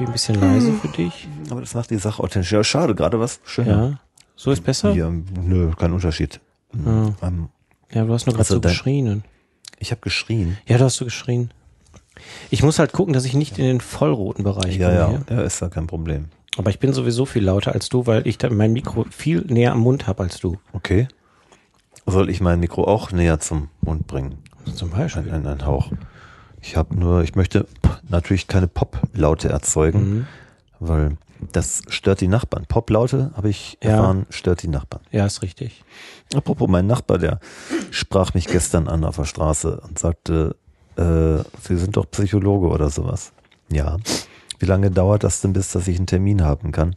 natürlich ein bisschen leise für dich. Aber das macht die Sache authentisch. Ja, schade, gerade was schön. Ja. So ist besser? Ja, nö, kein Unterschied. Ah. Ähm, Ja, du hast nur gerade Also so dein- geschrien. ich habe geschrien. Ja, du hast so geschrien. Ich muss halt gucken, dass ich nicht in den vollroten Bereich Ja, komme. ja, hier. ja, ist ja kein Problem. Aber ich bin sowieso viel lauter als du, weil ich da mein Mikro viel näher am Mund habe als du. Okay. Soll ich mein Mikro auch näher zum Mund bringen? Zum Ein, Beispiel. ein, ein Hauch. Ich habe nur, ich möchte natürlich keine Pop-Laute erzeugen, Mhm. weil das stört die Nachbarn. Pop-Laute, habe ich Ja. erfahren, stört die Nachbarn. Ja, ist richtig. Apropos, mein Nachbar, der sprach mich gestern an auf der Straße und sagte, äh, Sie sind doch Psychologe oder sowas. Ja. Wie lange dauert das denn, bis dass ich einen Termin haben kann?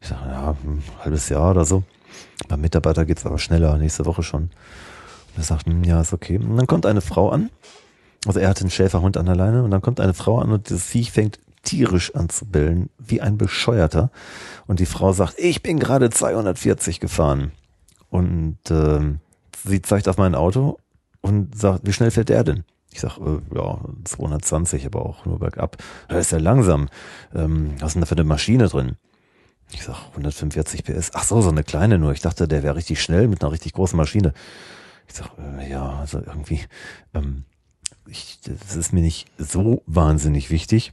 Ich sage, ja, ein halbes Jahr oder so. Beim Mitarbeiter geht's aber schneller, nächste Woche schon. Und er sagt, hm, ja, ist okay. Und dann kommt eine Frau an. Also er hatte einen Schäferhund an der Leine und dann kommt eine Frau an und das Viech fängt tierisch an zu bellen, wie ein Bescheuerter. Und die Frau sagt, ich bin gerade 240 gefahren. Und ähm, sie zeigt auf mein Auto und sagt, wie schnell fährt der denn? Ich sag, äh, ja, 220, aber auch nur bergab. Das ist ja langsam. Ähm, was ist denn da für eine Maschine drin? Ich sag, 145 PS. Ach so, so eine kleine nur. Ich dachte, der wäre richtig schnell mit einer richtig großen Maschine. Ich sag, äh, ja, also irgendwie, ähm, ich, das ist mir nicht so wahnsinnig wichtig.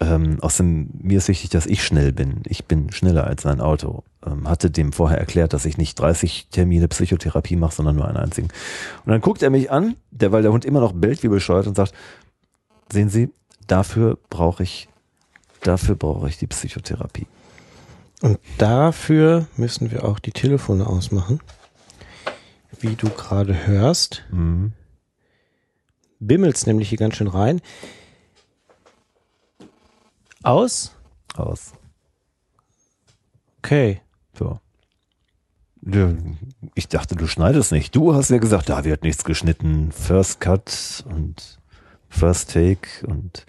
Ähm, außerdem, mir ist wichtig, dass ich schnell bin. Ich bin schneller als ein Auto. Ähm, hatte dem vorher erklärt, dass ich nicht 30 Termine Psychotherapie mache, sondern nur einen einzigen. Und dann guckt er mich an, der, weil der Hund immer noch bellt wie bescheuert und sagt, sehen Sie, dafür brauche ich, dafür brauche ich die Psychotherapie. Und dafür müssen wir auch die Telefone ausmachen. Wie du gerade hörst, Mhm. Bimmelt's nämlich hier ganz schön rein. Aus? Aus. Okay. So. Ich dachte, du schneidest nicht. Du hast ja gesagt, da wird nichts geschnitten. First Cut und First Take und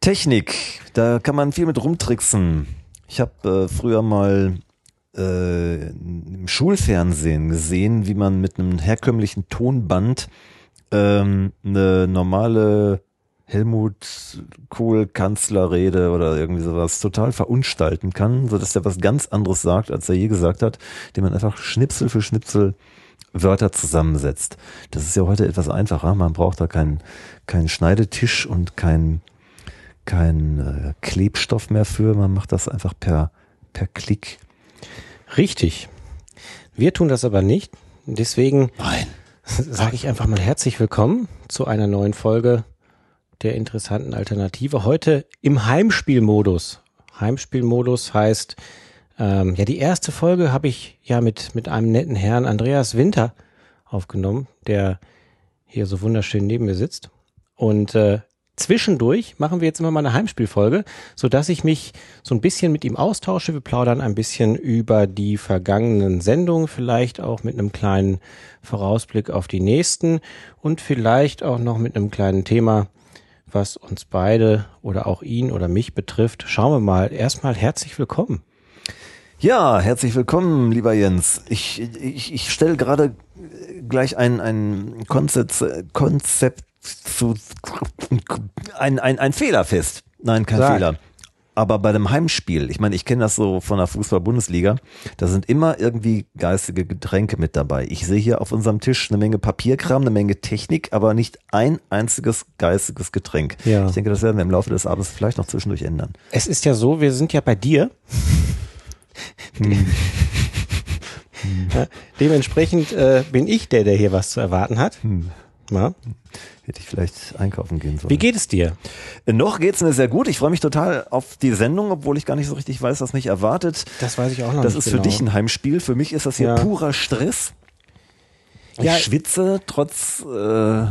Technik. Da kann man viel mit rumtricksen. Ich habe äh, früher mal äh, im Schulfernsehen gesehen, wie man mit einem herkömmlichen Tonband ähm, eine normale Helmut Kohl Kanzlerrede oder irgendwie sowas total verunstalten kann, so dass er was ganz anderes sagt, als er je gesagt hat, indem man einfach Schnipsel für Schnipsel Wörter zusammensetzt. Das ist ja heute etwas einfacher. Man braucht da keinen keinen Schneidetisch und keinen kein, äh, Klebstoff mehr für. Man macht das einfach per per Klick. Richtig. Wir tun das aber nicht. Deswegen Nein. Sage ich einfach mal herzlich willkommen zu einer neuen Folge der interessanten Alternative. Heute im Heimspielmodus. Heimspielmodus heißt, ähm, ja, die erste Folge habe ich ja mit, mit einem netten Herrn Andreas Winter aufgenommen, der hier so wunderschön neben mir sitzt. Und äh, zwischendurch machen wir jetzt immer mal eine Heimspielfolge, so dass ich mich so ein bisschen mit ihm austausche. Wir plaudern ein bisschen über die vergangenen Sendungen, vielleicht auch mit einem kleinen Vorausblick auf die nächsten und vielleicht auch noch mit einem kleinen Thema, was uns beide oder auch ihn oder mich betrifft. Schauen wir mal. Erstmal herzlich willkommen. Ja, herzlich willkommen, lieber Jens. Ich, ich, ich stelle gerade gleich ein, ein Konzept, Konzept zu, ein, ein, ein Fehler fest. Nein, kein Sag. Fehler. Aber bei dem Heimspiel, ich meine, ich kenne das so von der Fußball-Bundesliga, da sind immer irgendwie geistige Getränke mit dabei. Ich sehe hier auf unserem Tisch eine Menge Papierkram, eine Menge Technik, aber nicht ein einziges geistiges Getränk. Ja. Ich denke, das werden wir im Laufe des Abends vielleicht noch zwischendurch ändern. Es ist ja so, wir sind ja bei dir. Ja, dementsprechend äh, bin ich der, der hier was zu erwarten hat. Na? Hätte ich vielleicht einkaufen gehen sollen. Wie geht es dir? Noch geht's mir sehr gut. Ich freue mich total auf die Sendung, obwohl ich gar nicht so richtig weiß, was mich erwartet. Das weiß ich auch noch Das nicht ist genau. für dich ein Heimspiel. Für mich ist das hier Ja. purer Stress. Ich Ja. schwitze, trotz, äh,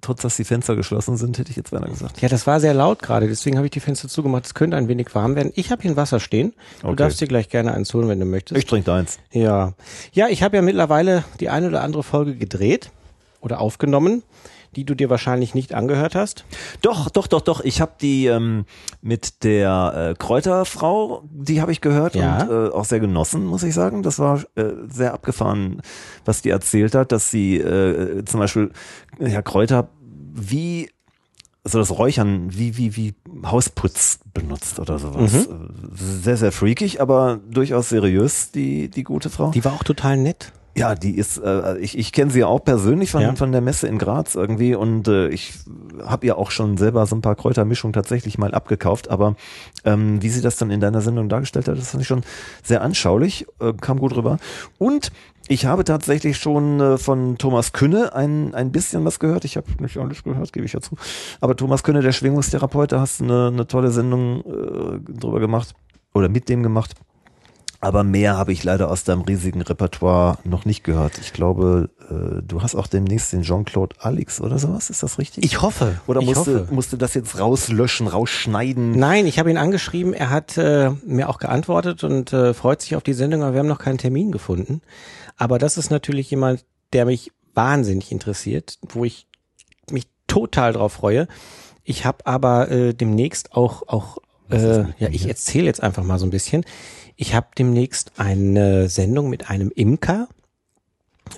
trotz dass die Fenster geschlossen sind, hätte ich jetzt beinahe gesagt. Ja, das war sehr laut gerade, deswegen habe ich die Fenster zugemacht. Es könnte ein wenig warm werden. Ich habe hier ein Wasser stehen. Du Okay. darfst dir gleich gerne eins holen, wenn du möchtest. Ich trinke eins. Ja. Ja, ich habe ja mittlerweile die eine oder andere Folge gedreht oder aufgenommen, die du dir wahrscheinlich nicht angehört hast. Doch, doch, doch, doch. Ich habe die ähm, mit der äh, Kräuterfrau, die habe ich gehört Ja. und äh, auch sehr genossen, muss ich sagen. Das war äh, sehr abgefahren, was die erzählt hat, dass sie äh, zum Beispiel ja, Kräuter wie so das Räuchern wie, wie, wie Hausputz benutzt oder sowas. Mhm. Sehr, sehr freakig, aber durchaus seriös, die, die gute Frau. Die war auch total nett. Ja, die ist, äh, ich, ich kenne sie ja auch persönlich von, Ja. von der Messe in Graz irgendwie und äh, ich habe ihr auch schon selber so ein paar Kräutermischungen tatsächlich mal abgekauft, aber ähm, wie sie das dann in deiner Sendung dargestellt hat, das fand ich schon sehr anschaulich, äh, kam gut rüber. Und ich habe tatsächlich schon äh, von Thomas Künne ein, ein bisschen was gehört. Ich habe nicht alles gehört, gebe ich ja zu. Aber Thomas Künne, der Schwingungstherapeut, da hast du eine, eine tolle Sendung äh, drüber gemacht oder mit dem gemacht. Aber mehr habe ich leider aus deinem riesigen Repertoire noch nicht gehört. Ich glaube, äh, du hast auch demnächst den Jean-Claude Alix oder sowas, ist das richtig? Ich hoffe. oder ich musste, hoffe. musste das jetzt rauslöschen, rausschneiden? Nein, ich habe ihn angeschrieben. Er hat äh, mir auch geantwortet und äh, freut sich auf die Sendung, aber wir haben noch keinen Termin gefunden. Aber das ist natürlich jemand, der mich wahnsinnig interessiert, wo ich mich total drauf freue. Ich habe aber äh, demnächst auch auch äh, ja, ich erzähle jetzt einfach mal so ein bisschen. Ich habe demnächst eine Sendung mit einem Imker,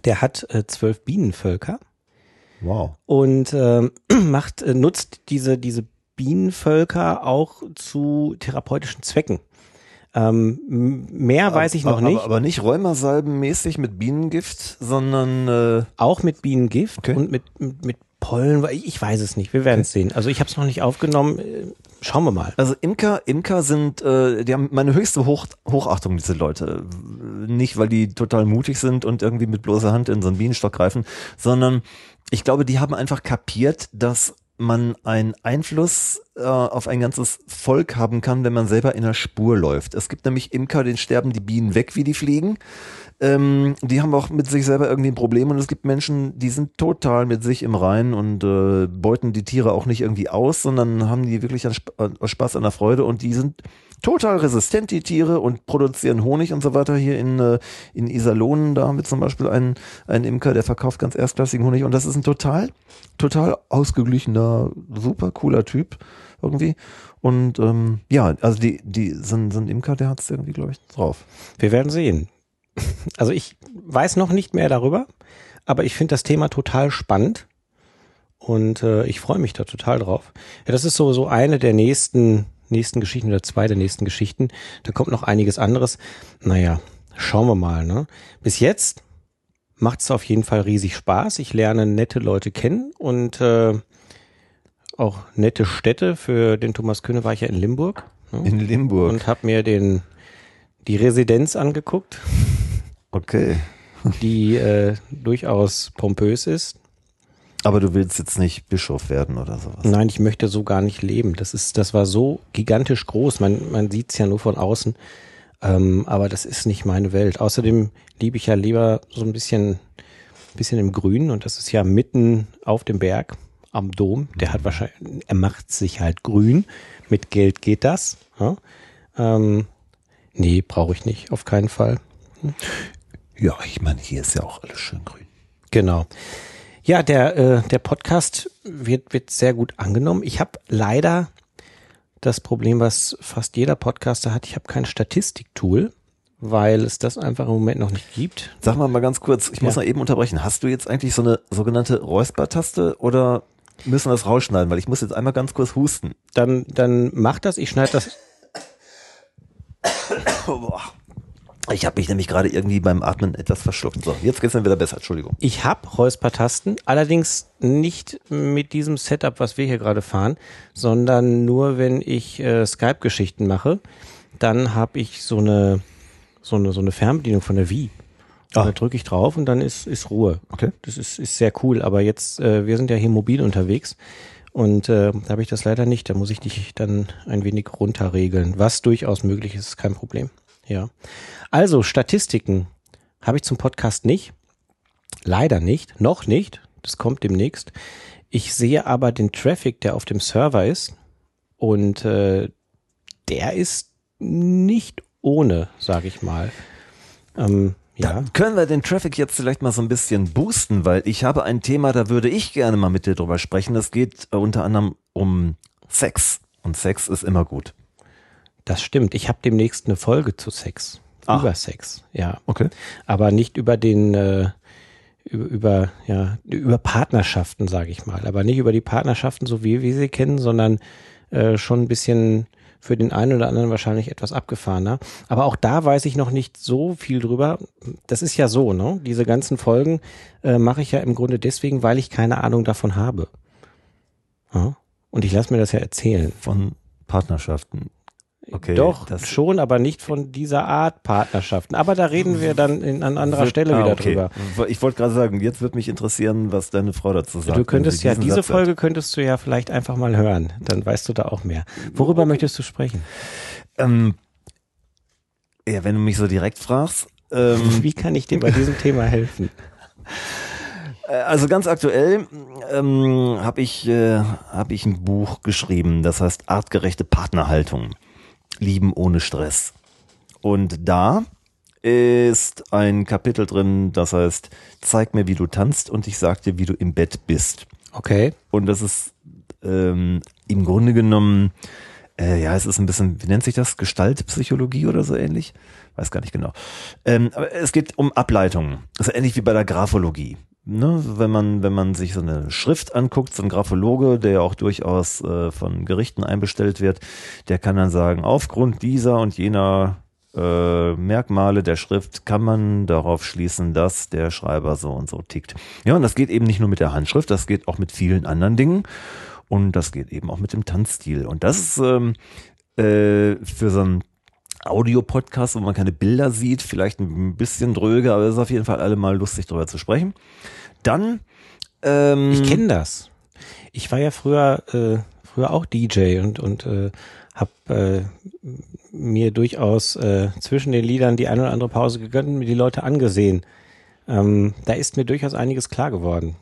der hat äh, zwölf Bienenvölker Wow. und ähm, macht äh, nutzt diese diese Bienenvölker auch zu therapeutischen Zwecken. Ähm, mehr weiß ich noch aber, nicht. Aber, nicht Rheumasalbenmäßig mit Bienengift, sondern äh, auch mit Bienengift Okay. und mit, mit, mit Pollen. Ich ich weiß es nicht. Wir werden es sehen. Also ich habe es noch nicht aufgenommen. Schauen wir mal. Also Imker, Imker sind, äh, die haben meine höchste Hoch, Hochachtung, diese Leute. Nicht, weil die total mutig sind und irgendwie mit bloßer Hand in so einen Bienenstock greifen, sondern ich glaube, die haben einfach kapiert, dass man einen Einfluss äh, auf ein ganzes Volk haben kann, wenn man selber in der Spur läuft. Es gibt nämlich Imker, denen sterben die Bienen weg, wie die fliegen. Ähm, die haben auch mit sich selber irgendwie ein Problem und es gibt Menschen, die sind total mit sich im Reinen und äh, beuten die Tiere auch nicht irgendwie aus, sondern haben die wirklich an Sp an Spaß an der Freude und die sind total resistent, die Tiere, und produzieren Honig und so weiter. Hier in, äh, in Iserlohn, da haben wir zum Beispiel einen, einen Imker, der verkauft ganz erstklassigen Honig und das ist ein total, total ausgeglichener, super cooler Typ irgendwie. Und ähm, ja, also die, die, so ein Imker, der hat's irgendwie, glaube ich, drauf. Wir werden sehen. Also ich weiß noch nicht mehr darüber, aber ich finde das Thema total spannend und äh, ich freue mich da total drauf. Ja, das ist so so eine der nächsten nächsten Geschichten oder zwei der nächsten Geschichten. Da kommt noch einiges anderes. Naja, schauen wir mal. Ne? Bis jetzt macht es auf jeden Fall riesig Spaß. Ich lerne nette Leute kennen und äh, auch nette Städte. Für den Thomas Kühne war ich ja in Limburg. Ne? In Limburg. und habe mir den die Residenz angeguckt, Okay. die äh, durchaus pompös ist. Aber du willst jetzt nicht Bischof werden oder sowas. Nein, ich möchte so gar nicht leben. Das ist, das war so gigantisch groß. Man, man sieht's ja nur von außen. Ähm, aber das ist nicht meine Welt. Außerdem liebe ich ja lieber so ein bisschen, bisschen im Grün und das ist ja mitten auf dem Berg am Dom. Der hat wahrscheinlich, er macht sich halt grün. Mit Geld geht das. Ja? Ähm, nee, brauche ich nicht, auf keinen Fall. Ja, ich meine, hier ist ja auch alles schön grün. Genau. Ja, der, äh, der Podcast wird, wird sehr gut angenommen. Ich habe leider das Problem, was fast jeder Podcaster hat. Ich habe kein Statistiktool, weil es das einfach im Moment noch nicht gibt. Sag mal mal ganz kurz, ich muss Ja. mal eben unterbrechen. Hast du jetzt eigentlich so eine sogenannte Räuspertaste oder müssen wir das rausschneiden? Weil ich muss jetzt einmal ganz kurz husten. Dann, dann mach das. Ich schneide das. Boah. Ich habe mich nämlich gerade irgendwie beim Atmen etwas verschluckt. So, jetzt geht's mir wieder besser. Entschuldigung. Ich habe Räuspertasten, allerdings nicht mit diesem Setup, was wir hier gerade fahren, sondern nur, wenn ich äh, Skype-Geschichten mache, dann habe ich so eine, so eine so eine Fernbedienung von der Wii. Ah. Da drücke ich drauf und dann ist, ist Ruhe. Okay. Das ist, ist sehr cool. Aber jetzt, äh, wir sind ja hier mobil unterwegs und äh, da habe ich das leider nicht. Da muss ich dich dann ein wenig runterregeln. Was durchaus möglich ist, ist kein Problem. Ja. Also, Statistiken habe ich zum Podcast nicht. Leider nicht. Noch nicht. Das kommt demnächst. Ich sehe aber den Traffic, der auf dem Server ist. Und äh, der ist nicht ohne, sage ich mal. Ähm, ja. Dann können wir den Traffic jetzt vielleicht mal so ein bisschen boosten, weil ich habe ein Thema, da würde ich gerne mal mit dir drüber sprechen. Es geht unter anderem um Sex. Und Sex ist immer gut. Das stimmt. Ich habe demnächst eine Folge zu Sex. Ach. Über Sex, ja. Okay. Aber nicht über den, äh, über, über, ja, über Partnerschaften, sage ich mal. Aber nicht über die Partnerschaften, so wie wir sie kennen, sondern äh, schon ein bisschen für den einen oder anderen wahrscheinlich etwas abgefahrener. Aber auch da weiß ich noch nicht so viel drüber. Das ist ja so, ne? Diese ganzen Folgen äh, mache ich ja im Grunde deswegen, weil ich keine Ahnung davon habe. Ja? Und ich lasse mir das ja erzählen. Von Partnerschaften. Okay, Doch, das- schon, aber nicht von dieser Art Partnerschaften. Aber da reden wir dann in, an anderer Stelle Ah, wieder okay. drüber. Ich wollte gerade sagen, jetzt würde mich interessieren, was deine Frau dazu sagt. Du könntest ja, diese Satz. Folge könntest du ja vielleicht einfach mal hören. Dann weißt du da auch mehr. Worüber möchtest du sprechen? Ähm, ja, wenn du mich so direkt fragst. Ähm, Wie kann ich dir bei diesem Thema helfen? Äh, Also ganz aktuell ähm, habe ich, äh, hab ich ein Buch geschrieben, das heißt Artgerechte Partnerhaltung. Lieben ohne Stress. Und da ist ein Kapitel drin, das heißt, zeig mir, wie du tanzt und ich sag dir, wie du im Bett bist. Okay. Und das ist ähm, im Grunde genommen, äh, ja, es ist ein bisschen, wie nennt sich das? Gestaltpsychologie oder so ähnlich? Weiß gar nicht genau. Ähm, aber es geht um Ableitungen. Das ist ähnlich wie bei der Graphologie. Ne? Wenn man, wenn man sich so eine Schrift anguckt, so ein Graphologe, der ja auch durchaus äh, von Gerichten einbestellt wird, der kann dann sagen, aufgrund dieser und jener äh, Merkmale der Schrift kann man darauf schließen, dass der Schreiber so und so tickt. Ja, und das geht eben nicht nur mit der Handschrift, das geht auch mit vielen anderen Dingen. Und das geht eben auch mit dem Tanzstil. Und das ist ähm, äh, für so einen Audio-Podcast, wo man keine Bilder sieht, vielleicht ein bisschen dröge, aber es ist auf jeden Fall allemal lustig drüber zu sprechen. Dann ähm, Ich kenne das. Ich war ja früher, äh, früher auch DJ und, und äh, habe äh, mir durchaus äh, zwischen den Liedern die eine oder andere Pause gegönnt und mir die Leute angesehen. Ähm, da ist mir durchaus einiges klar geworden.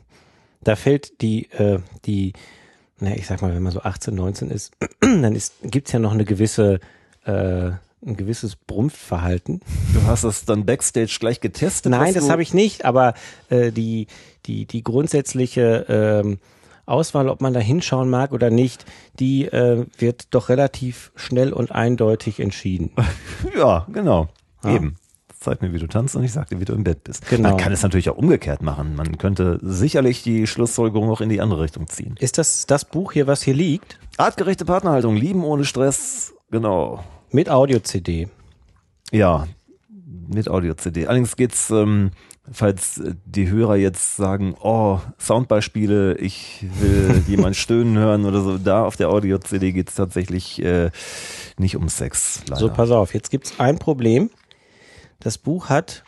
Da fällt die, äh, die, na, ich sag mal, wenn man so 18, 19 ist, dann ist, gibt's ja noch eine gewisse, äh, ein gewisses Brumpfverhalten. Du hast es dann backstage gleich getestet? Nein, das habe ich nicht, aber äh, die, die, die grundsätzliche ähm, Auswahl, ob man da hinschauen mag oder nicht, die äh, wird doch relativ schnell und eindeutig entschieden. Ja, genau. Ja. Eben. Zeig mir, wie du tanzt und ich sag dir, wie du im Bett bist. Genau. Man kann es natürlich auch umgekehrt machen. Man könnte sicherlich die Schlussfolgerung auch in die andere Richtung ziehen. Ist das das Buch hier, was hier liegt? Artgerechte Partnerhaltung, lieben ohne Stress, genau. Mit Audio-CD. Ja, mit Audio-CD. Allerdings geht's, ähm, falls äh, die Hörer jetzt sagen, oh, Soundbeispiele, ich will jemand stöhnen hören oder so, da auf der Audio-CD geht's tatsächlich äh, nicht um Sex. Leider. So, pass auf, jetzt gibt's ein Problem. Das Buch hat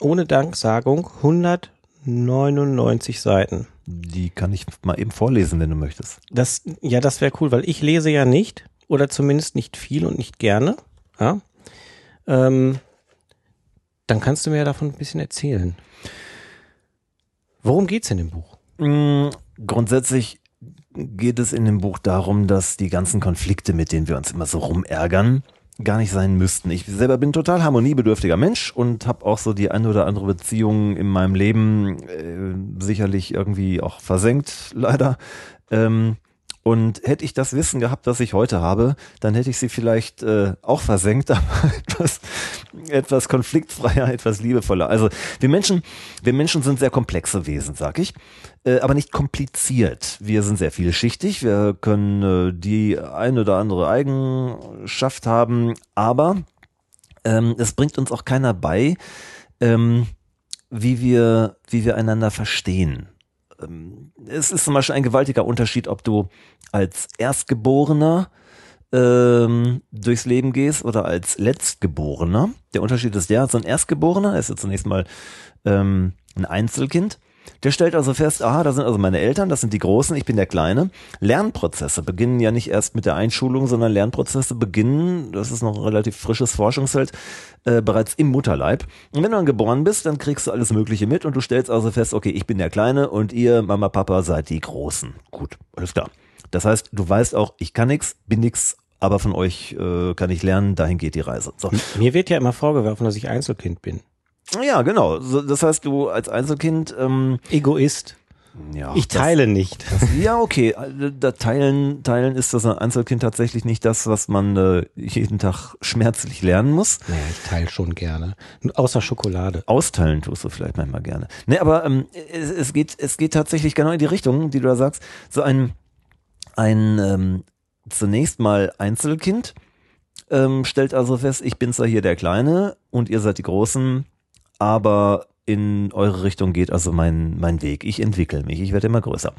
ohne Danksagung 199 Seiten. Die kann ich mal eben vorlesen, wenn du möchtest. Das, ja, das wäre cool, weil ich lese ja nicht oder zumindest nicht viel und nicht gerne. Ja? Ähm, dann kannst du mir davon ein bisschen erzählen. Worum geht's in dem Buch? Mm, Grundsätzlich geht es in dem Buch darum, dass die ganzen Konflikte, mit denen wir uns immer so rumärgern, gar nicht sein müssten. Ich selber bin total harmoniebedürftiger Mensch und habe auch so die eine oder andere Beziehung in meinem Leben äh, sicherlich irgendwie auch versenkt, leider. Ähm, und hätte ich das Wissen gehabt, das ich heute habe, dann hätte ich sie vielleicht äh, auch versenkt, aber etwas, etwas konfliktfreier, etwas liebevoller. Also wir Menschen, wir Menschen sind sehr komplexe Wesen, sag ich, äh, aber nicht kompliziert. Wir sind sehr vielschichtig, wir können äh, die ein oder andere Eigenschaft haben, aber ähm, es bringt uns auch keiner bei, ähm, wie wir, wie wir einander verstehen Ähm, es ist zum Beispiel ein gewaltiger Unterschied, ob du als Erstgeborener ähm, durchs Leben gehst oder als Letztgeborener. Der Unterschied ist der, so ein Erstgeborener ist ja zunächst mal ähm, ein Einzelkind. Der stellt also fest, aha, da sind also meine Eltern, das sind die Großen, ich bin der Kleine. Lernprozesse beginnen ja nicht erst mit der Einschulung, sondern Lernprozesse beginnen, das ist noch ein relativ frisches Forschungsfeld, äh, bereits im Mutterleib. Und wenn du dann geboren bist, dann kriegst du alles Mögliche mit und du stellst also fest, okay, ich bin der Kleine und ihr, Mama, Papa, seid die Großen. Gut, alles klar. Das heißt, du weißt auch, ich kann nix, bin nix, aber von euch äh, kann ich lernen, dahin geht die Reise. So. Mir wird ja immer vorgeworfen, dass ich Einzelkind bin. Ja, genau. Das heißt, du als Einzelkind, ähm, Egoist. Ja, Ich das- teile nicht. Ja, okay. äh, Da teilen, teilen ist das ein Einzelkind tatsächlich nicht das, was man äh, jeden Tag schmerzlich lernen muss. Naja, ich teile schon gerne. Außer Schokolade. Austeilen tust du vielleicht manchmal gerne. Nee, aber ähm, es, es, geht, es geht tatsächlich genau in die Richtung, die du da sagst. So ein, ein ähm, zunächst mal Einzelkind ähm, stellt also fest, ich bin zwar hier der Kleine und ihr seid die Großen, aber in eure Richtung geht also mein, mein Weg. Ich entwickle mich, ich werde immer größer.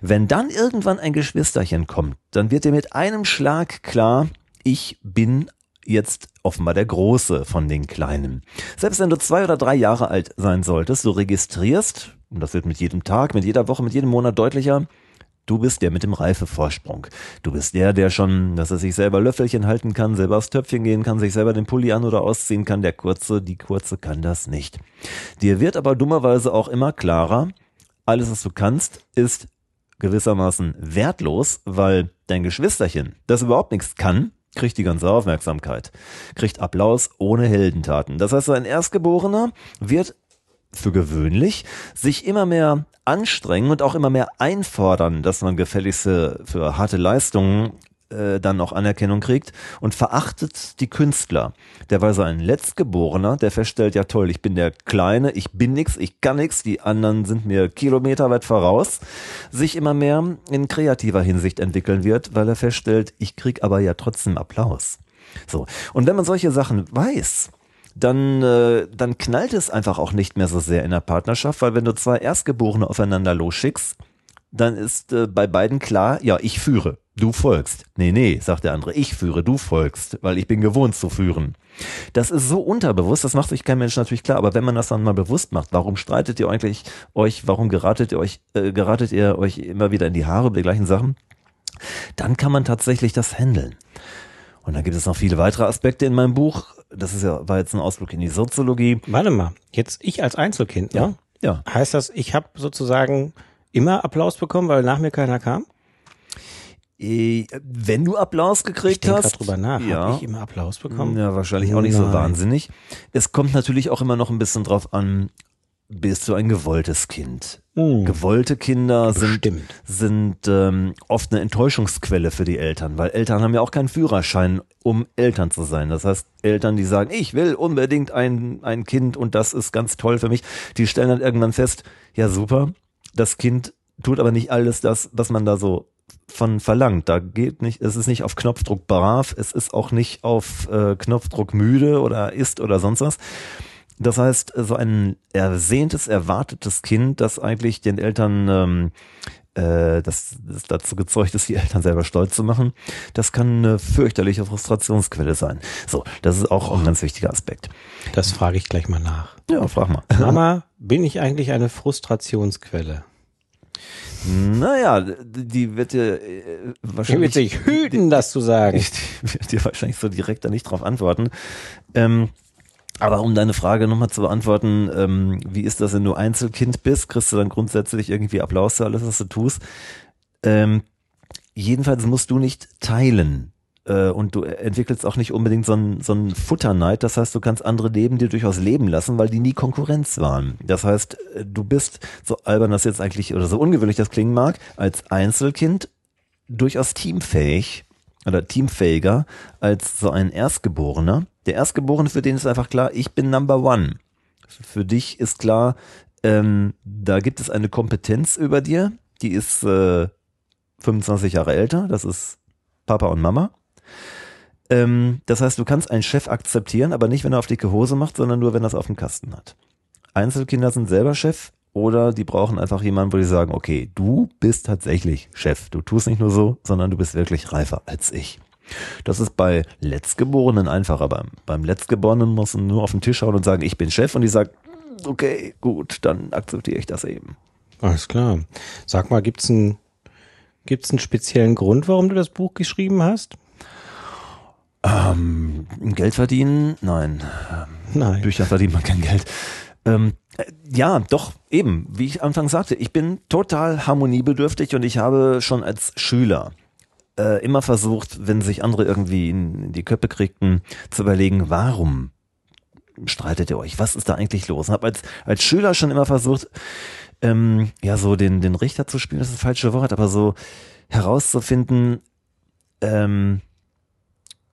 Wenn dann irgendwann ein Geschwisterchen kommt, dann wird dir mit einem Schlag klar, ich bin jetzt offenbar der Große von den Kleinen. Selbst wenn du zwei oder drei Jahre alt sein solltest, du registrierst, und das wird mit jedem Tag, mit jeder Woche, mit jedem Monat deutlicher, Du bist der mit dem Reifevorsprung. Du bist der, der schon, dass er sich selber Löffelchen halten kann, selber aufs Töpfchen gehen kann, sich selber den Pulli an oder ausziehen kann. Der Kurze, die Kurze kann das nicht. Dir wird aber dummerweise auch immer klarer, alles, was du kannst, ist gewissermaßen wertlos, weil dein Geschwisterchen, das überhaupt nichts kann, kriegt die ganze Aufmerksamkeit, kriegt Applaus ohne Heldentaten. Das heißt, ein Erstgeborener wird für gewöhnlich sich immer mehr anstrengen und auch immer mehr einfordern, dass man gefälligst für, für harte Leistungen äh, dann auch Anerkennung kriegt und verachtet die Künstler. Der war so ein Letztgeborener, der feststellt, ja toll, ich bin der Kleine, ich bin nix, ich kann nix, die anderen sind mir kilometerweit voraus, sich immer mehr in kreativer Hinsicht entwickeln wird, weil er feststellt, ich krieg aber ja trotzdem Applaus. So. Und wenn man solche Sachen weiß, dann, äh, dann knallt es einfach auch nicht mehr so sehr in der Partnerschaft, weil wenn du zwei Erstgeborene aufeinander losschickst, dann ist äh, bei beiden klar, ja, ich führe, du folgst. Nee, nee, sagt der andere, ich führe, du folgst, weil ich bin gewohnt zu führen. Das ist so unterbewusst, das macht sich kein Mensch natürlich klar, aber wenn man das dann mal bewusst macht, warum streitet ihr eigentlich euch, warum geratet ihr euch, äh, geratet ihr euch immer wieder in die Haare über die gleichen Sachen, dann kann man tatsächlich das handeln. Und dann gibt es noch viele weitere Aspekte in meinem Buch. Das ist ja, war jetzt ein Ausflug in die Soziologie. Warte mal, jetzt ich als Einzelkind, ne? Ja. Heißt das, ich habe sozusagen immer Applaus bekommen, weil nach mir keiner kam? Äh, Wenn du Applaus Ich gekriegt denke hast. gerade drüber nach. Ja. Habe ich immer Applaus bekommen? Ja, wahrscheinlich auch nicht so Nein. wahnsinnig. Es kommt natürlich auch immer noch ein bisschen drauf an, bist du ein gewolltes Kind? Hm. Gewollte Kinder sind, Bestimmt. sind ähm, oft eine Enttäuschungsquelle für die Eltern, weil Eltern haben ja auch keinen Führerschein, um Eltern zu sein. Das heißt, Eltern, die sagen, ich will unbedingt ein, ein Kind und das ist ganz toll für mich, die stellen dann irgendwann fest, ja super, das Kind tut aber nicht alles das, was man da so von verlangt. Da geht nicht, es ist nicht auf Knopfdruck brav, es ist auch nicht auf äh, Knopfdruck müde oder isst oder sonst was. Das heißt, so ein ersehntes, erwartetes Kind, das eigentlich den Eltern ähm, äh, das, das dazu gezeugt ist, die Eltern selber stolz zu machen, das kann eine fürchterliche Frustrationsquelle sein. So, das ist auch ein ganz wichtiger Aspekt. Das frage ich gleich mal nach. Ja, frag mal. Mama, bin ich eigentlich eine Frustrationsquelle? Naja, die wird dir äh, Ich wahrscheinlich will sich hüten, das zu sagen. Ich werde dir wahrscheinlich so direkt da nicht drauf antworten. Ähm, aber um deine Frage nochmal zu beantworten, ähm, wie ist das, wenn du Einzelkind bist? Kriegst du dann grundsätzlich irgendwie Applaus für alles, was du tust? Ähm, jedenfalls musst du nicht teilen. Äh, und du entwickelst auch nicht unbedingt so einen so einen Futterneid. Das heißt, du kannst andere Leben dir durchaus leben lassen, weil die nie Konkurrenz waren. Das heißt, äh, du bist, so albern das jetzt eigentlich oder so ungewöhnlich das klingen mag, als Einzelkind durchaus teamfähig oder teamfähiger als so ein Erstgeborener. Der Erstgeborene, für den ist einfach klar, ich bin Number One. Für dich ist klar, ähm, da gibt es eine Kompetenz über dir, die ist äh, 25 Jahre älter, das ist Papa und Mama. Ähm, das heißt, du kannst einen Chef akzeptieren, aber nicht, wenn er auf dicke Hose macht, sondern nur, wenn er es auf dem Kasten hat. Einzelkinder sind selber Chef oder die brauchen einfach jemanden, wo die sagen, okay, du bist tatsächlich Chef. Du tust nicht nur so, sondern du bist wirklich reifer als ich. Das ist bei Letztgeborenen einfacher. Beim, beim Letztgeborenen muss man nur auf den Tisch schauen und sagen, ich bin Chef und die sagt, okay, gut, dann akzeptiere ich das eben. Alles klar. Sag mal, gibt's einen gibt's einen speziellen Grund, warum du das Buch geschrieben hast? Ähm, Geld verdienen? Nein. Nein. Bücher verdient man kein Geld. Ähm, äh, ja, doch, eben, wie ich anfangs sagte, ich bin total harmoniebedürftig und ich habe schon als Schüler äh, immer versucht, wenn sich andere irgendwie in, die Köpfe kriegten, zu überlegen, warum streitet ihr euch? Was ist da eigentlich los? Und habe als, als Schüler schon immer versucht, ähm, ja, so den, den Richter zu spielen, das ist das falsche Wort, aber so herauszufinden, ähm,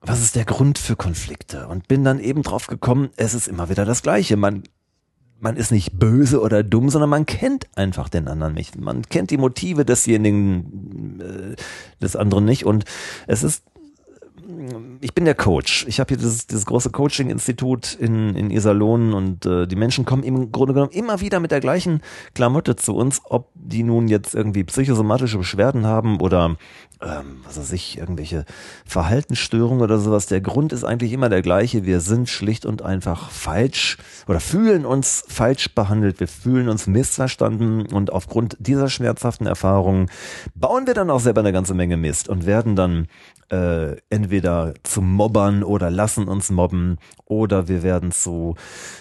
was ist der Grund für Konflikte? Und bin dann eben drauf gekommen, es ist immer wieder das Gleiche. Man, man ist nicht böse oder dumm, sondern man kennt einfach den anderen nicht. Man kennt die Motive desjenigen, äh, des anderen nicht. Und es ist ich bin der Coach. Ich habe hier dieses, dieses große Coaching-Institut in, in Iserlohn und äh, die Menschen kommen im Grunde genommen immer wieder mit der gleichen Klamotte zu uns, ob die nun jetzt irgendwie psychosomatische Beschwerden haben oder ähm, was weiß ich, irgendwelche Verhaltensstörungen oder sowas. Der Grund ist eigentlich immer der gleiche. Wir sind schlicht und einfach falsch oder fühlen uns falsch behandelt. Wir fühlen uns missverstanden und aufgrund dieser schmerzhaften Erfahrungen bauen wir dann auch selber eine ganze Menge Mist und werden dann äh, entweder zu Mobbern oder lassen uns mobben oder wir werden zu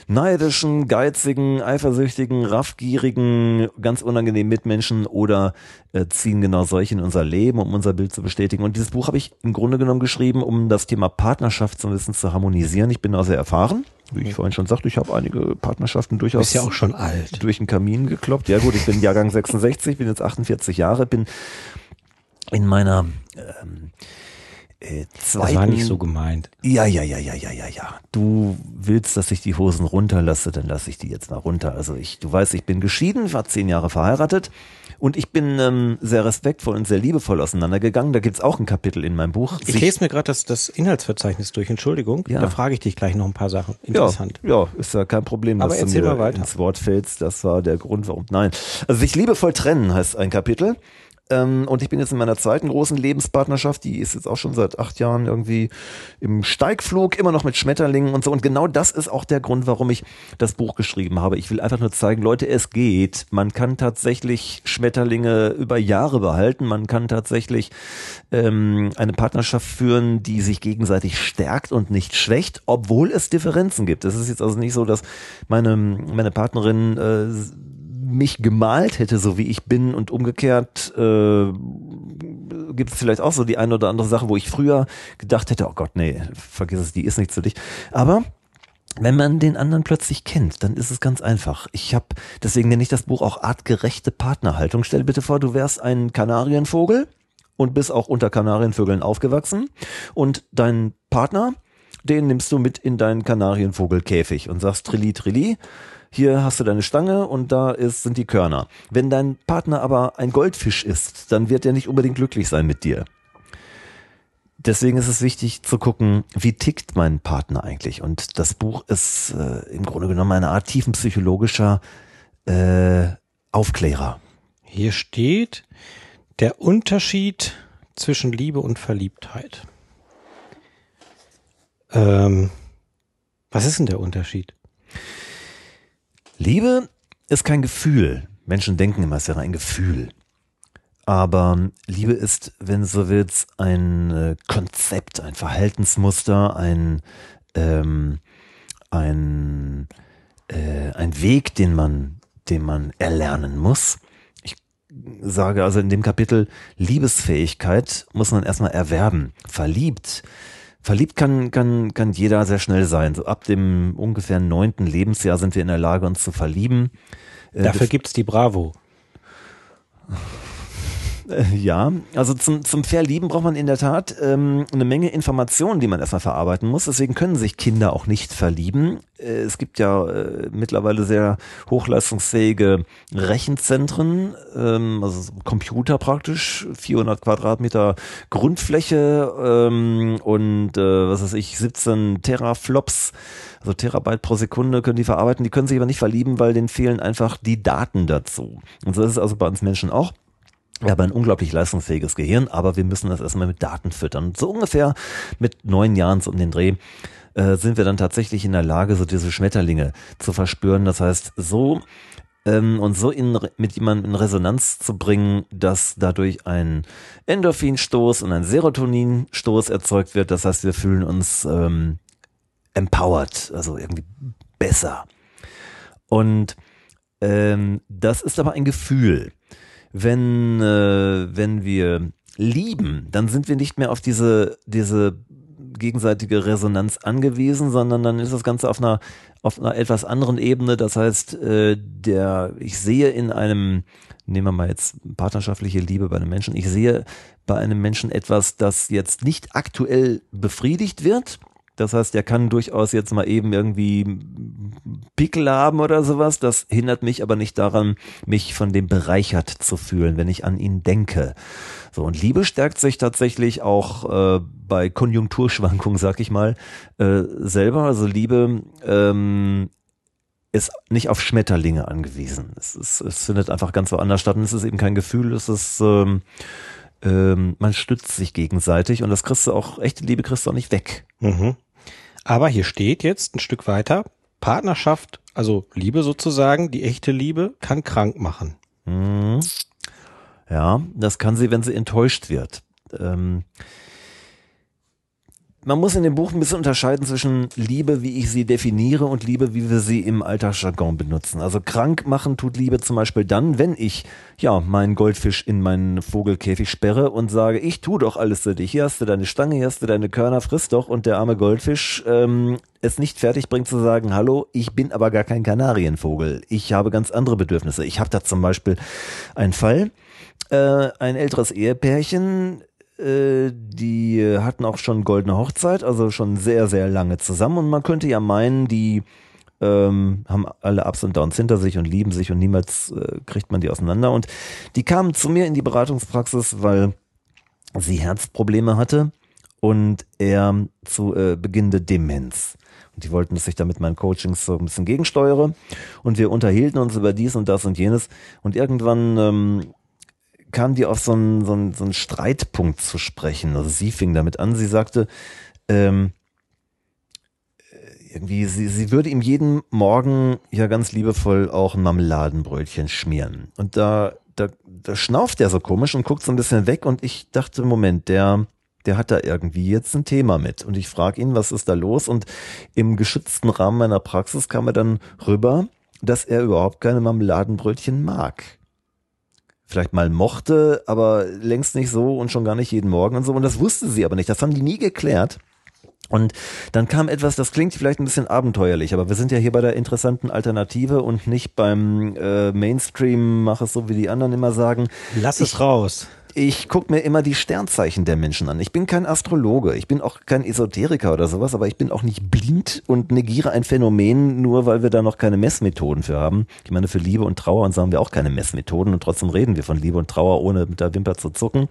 neidischen, geizigen, eifersüchtigen, raffgierigen, ganz unangenehmen Mitmenschen oder äh, ziehen genau solche in unser Leben, um unser Bild zu bestätigen. Und dieses Buch habe ich im Grunde genommen geschrieben, um das Thema Partnerschaft so ein bisschen zu harmonisieren. Ich bin da sehr erfahren. Wie ich vorhin schon sagte, ich habe einige Partnerschaften durchaus Ist ja auch schon alt. durch den Kamin gekloppt. Ja gut, ich bin Jahrgang 66, bin jetzt 48 Jahre, bin in meiner ähm, äh, zweiten, Das war nicht so gemeint. ja, ja, ja, ja, ja, ja, ja. Du willst, dass ich die Hosen runterlasse, dann lasse ich die jetzt mal runter. Also ich, du weißt, ich bin geschieden, war zehn Jahre verheiratet und ich bin ähm, sehr respektvoll und sehr liebevoll auseinandergegangen. Da gibt's auch ein Kapitel in meinem Buch. Ich lese mir gerade das, das Inhaltsverzeichnis durch, Entschuldigung. Ja. Da frage ich dich gleich noch ein paar Sachen. Interessant. Ja, ja, ist ja kein Problem, Aber dass du erzähl mir mal weiter. ins Wort fällst. Das war der Grund, warum. Nein. Also sich liebevoll trennen heißt ein Kapitel. Ähm, und ich bin jetzt in meiner zweiten großen Lebenspartnerschaft, die ist jetzt auch schon seit acht Jahren irgendwie im Steigflug, immer noch mit Schmetterlingen und so. Und genau das ist auch der Grund, warum ich das Buch geschrieben habe. Ich will einfach nur zeigen, Leute, es geht. Man kann tatsächlich Schmetterlinge über Jahre behalten. Man kann tatsächlich ähm, eine Partnerschaft führen, die sich gegenseitig stärkt und nicht schwächt, obwohl es Differenzen gibt. Es ist jetzt also nicht so, dass meine, meine Partnerin äh, mich gemalt hätte, so wie ich bin und umgekehrt äh, gibt es vielleicht auch so die eine oder andere Sache, wo ich früher gedacht hätte, oh Gott, nee, vergiss es, die ist nicht für dich. Aber wenn man den anderen plötzlich kennt, dann ist es ganz einfach. Ich habe, deswegen nenne ich das Buch auch artgerechte Partnerhaltung. Stell dir bitte vor, du wärst ein Kanarienvogel und bist auch unter Kanarienvögeln aufgewachsen und dein Partner, den nimmst du mit in deinen Kanarienvogelkäfig und sagst Trilli, Trilli, hier hast du deine Stange und da ist, sind die Körner. Wenn dein Partner aber ein Goldfisch ist, dann wird er nicht unbedingt glücklich sein mit dir. Deswegen ist es wichtig zu gucken, wie tickt mein Partner eigentlich. Und das Buch ist äh, im Grunde genommen eine Art tiefenpsychologischer äh, Aufklärer. Hier steht der Unterschied zwischen Liebe und Verliebtheit. Ähm, was ist denn der Unterschied? Liebe ist kein Gefühl. Menschen denken immer, es wäre ein Gefühl. Aber Liebe ist, wenn so willst, ein äh, Konzept, ein Verhaltensmuster, ein, ähm, ein, äh, ein Weg, den man, den man erlernen muss. Ich sage also in dem Kapitel, Liebesfähigkeit muss man erstmal erwerben. Verliebt. Verliebt kann, kann, kann jeder sehr schnell sein. So ab dem ungefähr neunten Lebensjahr sind wir in der Lage, uns zu verlieben. Äh, Dafür gibt's die Bravo. Äh, Ja, also zum, zum Verlieben braucht man in der Tat ähm, eine Menge Informationen, die man erstmal verarbeiten muss. Deswegen können sich Kinder auch nicht verlieben. Äh, es gibt ja äh, mittlerweile sehr hochleistungsfähige Rechenzentren, ähm, also so Computer praktisch, 400 Quadratmeter Grundfläche ähm, und äh, was weiß ich, 17 Teraflops, also Terabyte pro Sekunde können die verarbeiten. Die können sich aber nicht verlieben, weil denen fehlen einfach die Daten dazu. Und so ist es also bei uns Menschen auch. Wir haben ein unglaublich leistungsfähiges Gehirn, aber wir müssen das erstmal mit Daten füttern. Und so ungefähr mit neun Jahren so um den Dreh äh, sind wir dann tatsächlich in der Lage, so diese Schmetterlinge zu verspüren. Das heißt, so ähm, und so in, mit jemandem in Resonanz zu bringen, dass dadurch ein Endorphinstoß und ein Serotoninstoß erzeugt wird. Das heißt, wir fühlen uns ähm, empowered, also irgendwie besser. Und ähm, das ist aber ein Gefühl wenn, äh, wenn wir lieben, dann sind wir nicht mehr auf diese, diese gegenseitige Resonanz angewiesen, sondern dann ist das Ganze auf einer auf einer etwas anderen Ebene. Das heißt, äh, der ich sehe in einem nehmen wir mal jetzt partnerschaftliche Liebe bei einem Menschen. Ich sehe bei einem Menschen etwas, das jetzt nicht aktuell befriedigt wird, das heißt, er kann durchaus jetzt mal eben irgendwie Pickel haben oder sowas. Das hindert mich aber nicht daran, mich von dem bereichert zu fühlen, wenn ich an ihn denke. So, und Liebe stärkt sich tatsächlich auch äh, bei Konjunkturschwankungen, sag ich mal, äh, selber. Also Liebe ähm, ist nicht auf Schmetterlinge angewiesen. Es, ist, es findet einfach ganz woanders statt und es ist eben kein Gefühl, es ist ähm, ähm, man stützt sich gegenseitig und das kriegst du auch, echte Liebe kriegst du auch nicht weg. Mhm. Aber hier steht jetzt ein Stück weiter, Partnerschaft, also Liebe sozusagen, die echte Liebe kann krank machen. Mhm. Ja, das kann sie, wenn sie enttäuscht wird. Ähm, man muss in dem Buch ein bisschen unterscheiden zwischen Liebe, wie ich sie definiere, und Liebe, wie wir sie im Alltagsjargon benutzen. Also krank machen tut Liebe zum Beispiel dann, wenn ich ja meinen Goldfisch in meinen Vogelkäfig sperre und sage, ich tu doch alles für dich. Hier hast du deine Stange, hier hast du deine Körner, friss doch. Und der arme Goldfisch ähm, es nicht fertig bringt zu sagen, hallo, ich bin aber gar kein Kanarienvogel. Ich habe ganz andere Bedürfnisse. Ich habe da zum Beispiel einen Fall. Äh, ein älteres Ehepärchen die hatten auch schon goldene Hochzeit, also schon sehr, sehr lange zusammen. Und man könnte ja meinen, die ähm, haben alle Ups und Downs hinter sich und lieben sich und niemals äh, kriegt man die auseinander. Und die kamen zu mir in die Beratungspraxis, weil sie Herzprobleme hatte und er zu äh, Beginn der Demenz. Und die wollten, dass ich da mit meinen Coachings so ein bisschen gegensteuere. Und wir unterhielten uns über dies und das und jenes. Und irgendwann ähm, kam die auf so einen, so, einen, so einen Streitpunkt zu sprechen. Also sie fing damit an, sie sagte, ähm, irgendwie, sie, sie würde ihm jeden Morgen ja ganz liebevoll auch ein Marmeladenbrötchen schmieren. Und da, da, da schnauft er so komisch und guckt so ein bisschen weg und ich dachte, Moment, der, der hat da irgendwie jetzt ein Thema mit. Und ich frage ihn, was ist da los? Und im geschützten Rahmen meiner Praxis kam er dann rüber, dass er überhaupt keine Marmeladenbrötchen mag vielleicht mal mochte, aber längst nicht so und schon gar nicht jeden Morgen und so. Und das wusste sie aber nicht. Das haben die nie geklärt. Und dann kam etwas, das klingt vielleicht ein bisschen abenteuerlich, aber wir sind ja hier bei der interessanten Alternative und nicht beim äh, Mainstream, mach es so, wie die anderen immer sagen. Lass ich, es raus ich gucke mir immer die Sternzeichen der Menschen an. Ich bin kein Astrologe, ich bin auch kein Esoteriker oder sowas, aber ich bin auch nicht blind und negiere ein Phänomen, nur weil wir da noch keine Messmethoden für haben. Ich meine, für Liebe und Trauer und haben wir auch keine Messmethoden und trotzdem reden wir von Liebe und Trauer, ohne mit der Wimper zu zucken.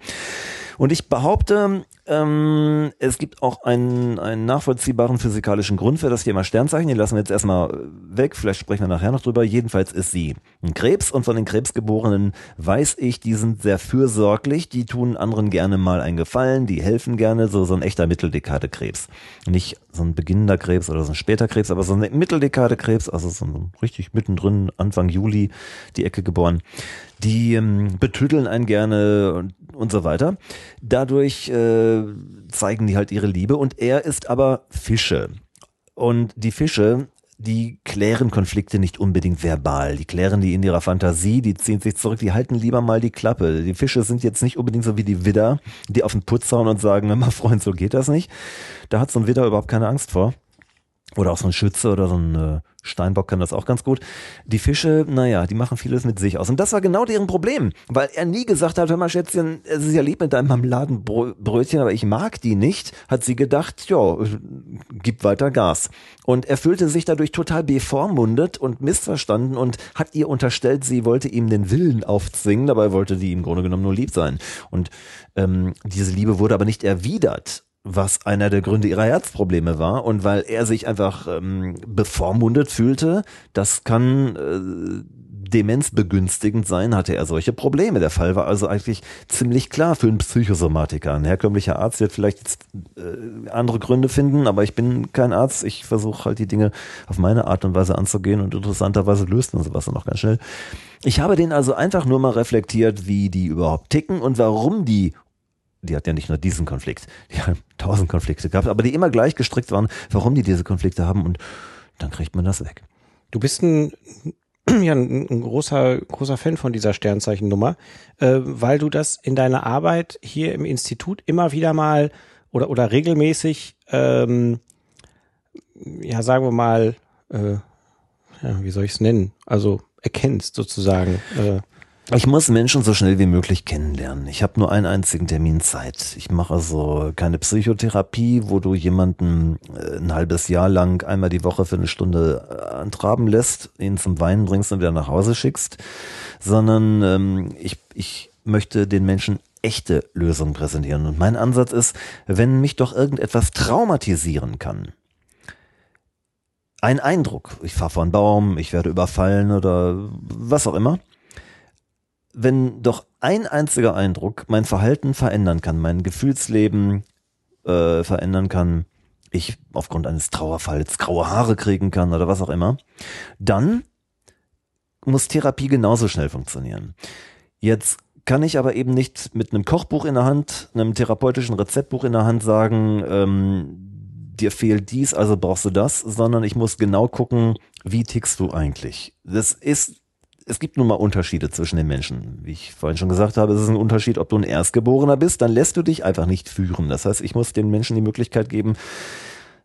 Und ich behaupte, ähm, es gibt auch einen, einen nachvollziehbaren physikalischen Grund für das Thema Sternzeichen. Die lassen wir jetzt erstmal weg, vielleicht sprechen wir nachher noch drüber. Jedenfalls ist sie ein Krebs und von den Krebsgeborenen weiß ich, die sind sehr fürsorglich, die tun anderen gerne mal einen Gefallen, die helfen gerne, so, so ein echter Mitteldekade-Krebs. Nicht so ein beginnender Krebs oder so ein später Krebs, aber so ein Mitteldekade-Krebs, also so ein richtig mittendrin, Anfang Juli, die Ecke geboren die ähm, betüdeln einen gerne und, und so weiter. Dadurch äh, zeigen die halt ihre Liebe und er ist aber Fische. Und die Fische, die klären Konflikte nicht unbedingt verbal, die klären die in ihrer Fantasie, die ziehen sich zurück, die halten lieber mal die Klappe. Die Fische sind jetzt nicht unbedingt so wie die Widder, die auf den Putz hauen und sagen, na Freund, so geht das nicht. Da hat so ein Widder überhaupt keine Angst vor. Oder auch so ein Schütze oder so ein äh, Steinbock kann das auch ganz gut. Die Fische, naja, die machen vieles mit sich aus. Und das war genau deren Problem, weil er nie gesagt hat, hör mal Schätzchen, es ist ja lieb mit deinem Marmeladenbrötchen, aber ich mag die nicht, hat sie gedacht, ja, gib weiter Gas. Und er fühlte sich dadurch total bevormundet und missverstanden und hat ihr unterstellt, sie wollte ihm den Willen aufzwingen, dabei wollte die im Grunde genommen nur lieb sein. Und ähm, diese Liebe wurde aber nicht erwidert was einer der Gründe ihrer Herzprobleme war und weil er sich einfach ähm, bevormundet fühlte, das kann äh, demenzbegünstigend sein, hatte er solche Probleme. Der Fall war also eigentlich ziemlich klar für einen Psychosomatiker. Ein herkömmlicher Arzt wird vielleicht jetzt, äh, andere Gründe finden, aber ich bin kein Arzt. Ich versuche halt die Dinge auf meine Art und Weise anzugehen und interessanterweise löst man sowas dann auch ganz schnell. Ich habe den also einfach nur mal reflektiert, wie die überhaupt ticken und warum die die hat ja nicht nur diesen Konflikt, die haben tausend Konflikte gehabt, aber die immer gleich gestrickt waren, warum die diese Konflikte haben und dann kriegt man das weg. Du bist ein, ja, ein, großer, großer Fan von dieser Sternzeichennummer, äh, weil du das in deiner Arbeit hier im Institut immer wieder mal oder, oder regelmäßig, ähm, ja, sagen wir mal, äh, ja, wie soll ich es nennen? Also erkennst sozusagen. Äh, ich muss Menschen so schnell wie möglich kennenlernen. Ich habe nur einen einzigen Termin Zeit. Ich mache also keine Psychotherapie, wo du jemanden äh, ein halbes Jahr lang einmal die Woche für eine Stunde äh, antraben lässt, ihn zum Weinen bringst und wieder nach Hause schickst, sondern ähm, ich, ich möchte den Menschen echte Lösungen präsentieren. Und mein Ansatz ist, wenn mich doch irgendetwas traumatisieren kann, ein Eindruck, ich fahre vor einen Baum, ich werde überfallen oder was auch immer, wenn doch ein einziger Eindruck mein Verhalten verändern kann, mein Gefühlsleben äh, verändern kann, ich aufgrund eines Trauerfalls graue Haare kriegen kann oder was auch immer, dann muss Therapie genauso schnell funktionieren. Jetzt kann ich aber eben nicht mit einem Kochbuch in der Hand, einem therapeutischen Rezeptbuch in der Hand sagen, ähm, dir fehlt dies, also brauchst du das, sondern ich muss genau gucken, wie tickst du eigentlich. Das ist es gibt nun mal Unterschiede zwischen den Menschen. Wie ich vorhin schon gesagt habe, es ist ein Unterschied, ob du ein Erstgeborener bist, dann lässt du dich einfach nicht führen. Das heißt, ich muss den Menschen die Möglichkeit geben,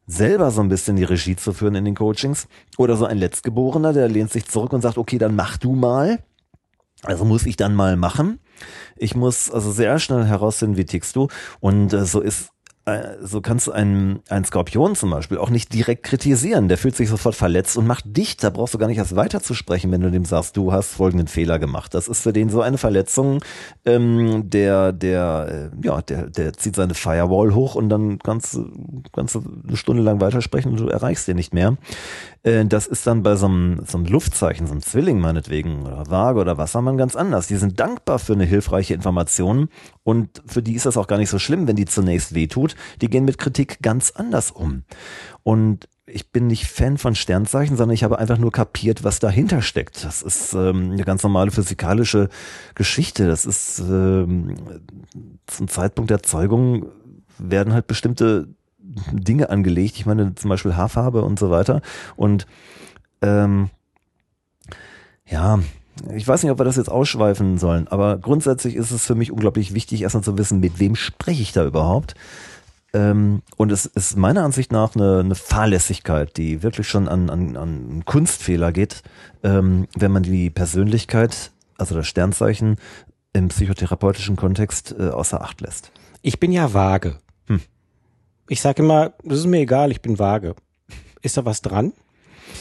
selber so ein bisschen die Regie zu führen in den Coachings. Oder so ein Letztgeborener, der lehnt sich zurück und sagt, okay, dann mach du mal. Also muss ich dann mal machen. Ich muss also sehr schnell herausfinden, wie tickst du. Und äh, so ist so kannst du einen, einen Skorpion zum Beispiel auch nicht direkt kritisieren. Der fühlt sich sofort verletzt und macht dich. Da brauchst du gar nicht erst weiterzusprechen, wenn du dem sagst, du hast folgenden Fehler gemacht. Das ist für den so eine Verletzung, ähm, der, der, äh, ja, der, der zieht seine Firewall hoch und dann kannst, kannst du eine Stunde lang weitersprechen und du erreichst den nicht mehr. Äh, das ist dann bei so einem, so einem Luftzeichen, so einem Zwilling meinetwegen oder Waage oder Wassermann ganz anders. Die sind dankbar für eine hilfreiche Information und für die ist das auch gar nicht so schlimm, wenn die zunächst wehtut. Die gehen mit Kritik ganz anders um. Und ich bin nicht Fan von Sternzeichen, sondern ich habe einfach nur kapiert, was dahinter steckt. Das ist ähm, eine ganz normale physikalische Geschichte. Das ist ähm, zum Zeitpunkt der Zeugung werden halt bestimmte Dinge angelegt. Ich meine zum Beispiel Haarfarbe und so weiter. Und ähm, ja, ich weiß nicht, ob wir das jetzt ausschweifen sollen, aber grundsätzlich ist es für mich unglaublich wichtig, erstmal zu wissen, mit wem spreche ich da überhaupt. Ähm, und es ist meiner Ansicht nach eine, eine Fahrlässigkeit, die wirklich schon an, an, an Kunstfehler geht, ähm, wenn man die Persönlichkeit, also das Sternzeichen, im psychotherapeutischen Kontext äh, außer Acht lässt. Ich bin ja vage. Ich sage immer, das ist mir egal, ich bin vage. Ist da was dran?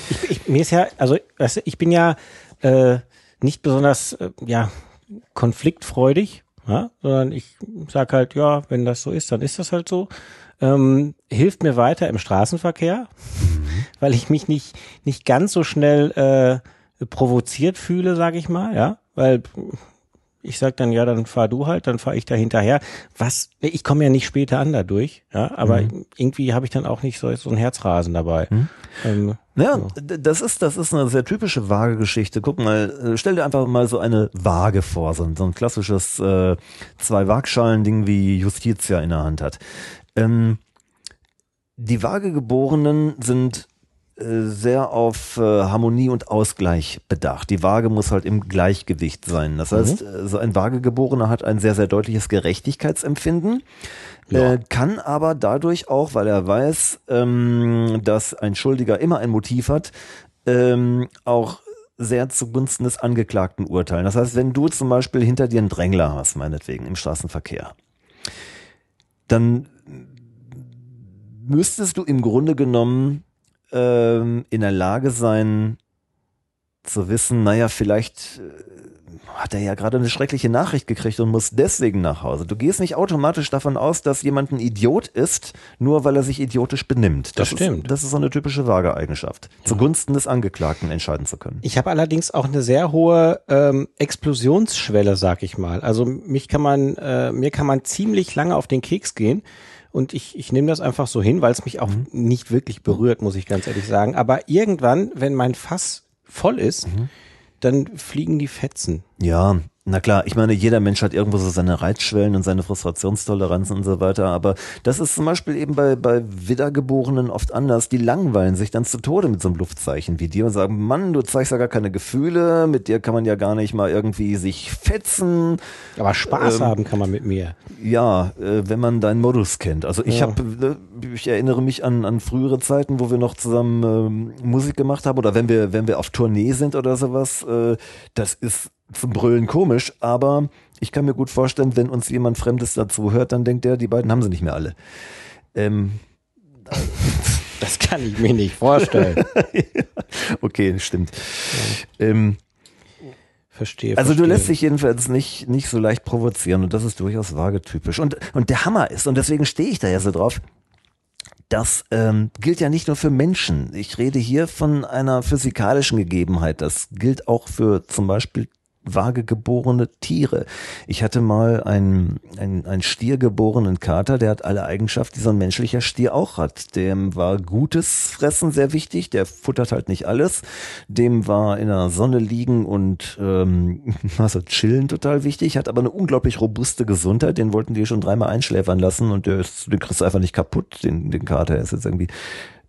Ich, ich, mir ist ja, also ich bin ja äh, nicht besonders äh, ja konfliktfreudig, ja, sondern ich sag halt, ja, wenn das so ist, dann ist das halt so. Ähm, hilft mir weiter im Straßenverkehr, mhm. weil ich mich nicht nicht ganz so schnell äh, provoziert fühle, sage ich mal, ja, weil ich sag dann, ja, dann fahr du halt, dann fahr ich da hinterher. Was, ich komme ja nicht später an dadurch, ja, aber mhm. irgendwie habe ich dann auch nicht so, so ein Herzrasen dabei. Mhm. Ähm, ja, so. das ist, das ist eine sehr typische Waagegeschichte. Guck mal, äh, stell dir einfach mal so eine Waage vor, so ein, so ein klassisches äh, zwei Waagschalen-Ding wie Justitia in der Hand hat. Ähm, die Waagegeborenen sind sehr auf äh, Harmonie und Ausgleich bedacht. Die Waage muss halt im Gleichgewicht sein. Das heißt, mhm. so ein Waagegeborener hat ein sehr, sehr deutliches Gerechtigkeitsempfinden, ja. äh, kann aber dadurch auch, weil er weiß, ähm, dass ein Schuldiger immer ein Motiv hat, ähm, auch sehr zugunsten des Angeklagten urteilen. Das heißt, wenn du zum Beispiel hinter dir einen Drängler hast, meinetwegen im Straßenverkehr, dann müsstest du im Grunde genommen ähm, in der Lage sein zu wissen, naja, vielleicht äh, hat er ja gerade eine schreckliche Nachricht gekriegt und muss deswegen nach Hause. Du gehst nicht automatisch davon aus, dass jemand ein Idiot ist, nur weil er sich idiotisch benimmt. Das, das stimmt. Ist, das ist so eine typische Waageeigenschaft. Ja. Zugunsten des Angeklagten entscheiden zu können. Ich habe allerdings auch eine sehr hohe ähm, Explosionsschwelle, sag ich mal. Also mich kann man, äh, mir kann man ziemlich lange auf den Keks gehen und ich, ich nehme das einfach so hin, weil es mich auch mhm. nicht wirklich berührt, muss ich ganz ehrlich sagen. Aber irgendwann, wenn mein Fass voll ist, mhm. dann fliegen die Fetzen. Ja, Na klar, ich meine, jeder Mensch hat irgendwo so seine Reizschwellen und seine Frustrationstoleranzen und so weiter, aber das ist zum Beispiel eben bei, bei Wiedergeborenen oft anders. Die langweilen sich dann zu Tode mit so einem Luftzeichen wie dir und sagen, Mann, du zeigst ja gar keine Gefühle, mit dir kann man ja gar nicht mal irgendwie sich fetzen. Aber Spaß ähm, haben kann man mit mir. Ja, äh, wenn man deinen Modus kennt. Also ich ja. habe, ne, ich erinnere mich an, an frühere Zeiten, wo wir noch zusammen ähm, Musik gemacht haben oder wenn wir, wenn wir auf Tournee sind oder sowas, äh, das ist zum Brüllen komisch, aber ich kann mir gut vorstellen, wenn uns jemand Fremdes dazu hört, dann denkt er, die beiden haben sie nicht mehr alle. Ähm, das kann ich mir nicht vorstellen. okay, stimmt. Ja. Ähm, Verstehe. Also verstehe. du lässt dich jedenfalls nicht, nicht so leicht provozieren und das ist durchaus vagetypisch. Und, und der Hammer ist, und deswegen stehe ich da ja so drauf, das ähm, gilt ja nicht nur für Menschen. Ich rede hier von einer physikalischen Gegebenheit. Das gilt auch für zum Beispiel vage geborene Tiere. Ich hatte mal einen, einen, einen Stier geborenen Kater, der hat alle Eigenschaften, die so ein menschlicher Stier auch hat. Dem war gutes Fressen sehr wichtig, der futtert halt nicht alles. Dem war in der Sonne liegen und ähm, also chillen total wichtig, hat aber eine unglaublich robuste Gesundheit. Den wollten die schon dreimal einschläfern lassen und der ist, den kriegst du einfach nicht kaputt, den, den Kater. Er ist jetzt irgendwie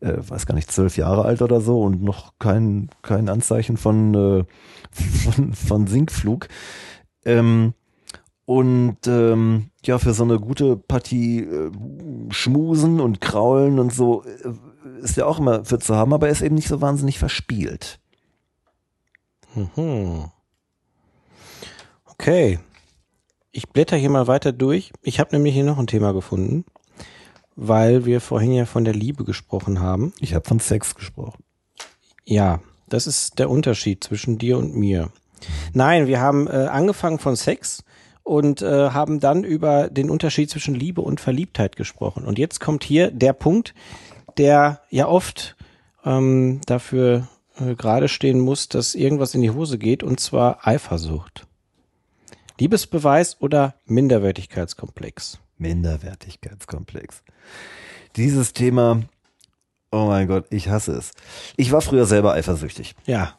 äh, weiß gar nicht, zwölf Jahre alt oder so und noch kein, kein Anzeichen von, äh, von, von Sinkflug. Ähm, und ähm, ja, für so eine gute Partie äh, Schmusen und Kraulen und so äh, ist er auch immer für zu haben, aber er ist eben nicht so wahnsinnig verspielt. Mhm. Okay. Ich blätter hier mal weiter durch. Ich habe nämlich hier noch ein Thema gefunden weil wir vorhin ja von der Liebe gesprochen haben. Ich habe von Sex gesprochen. Ja, das ist der Unterschied zwischen dir und mir. Nein, wir haben äh, angefangen von Sex und äh, haben dann über den Unterschied zwischen Liebe und Verliebtheit gesprochen. Und jetzt kommt hier der Punkt, der ja oft ähm, dafür äh, gerade stehen muss, dass irgendwas in die Hose geht, und zwar Eifersucht. Liebesbeweis oder Minderwertigkeitskomplex? Minderwertigkeitskomplex. Dieses Thema, oh mein Gott, ich hasse es. Ich war früher selber eifersüchtig. Ja.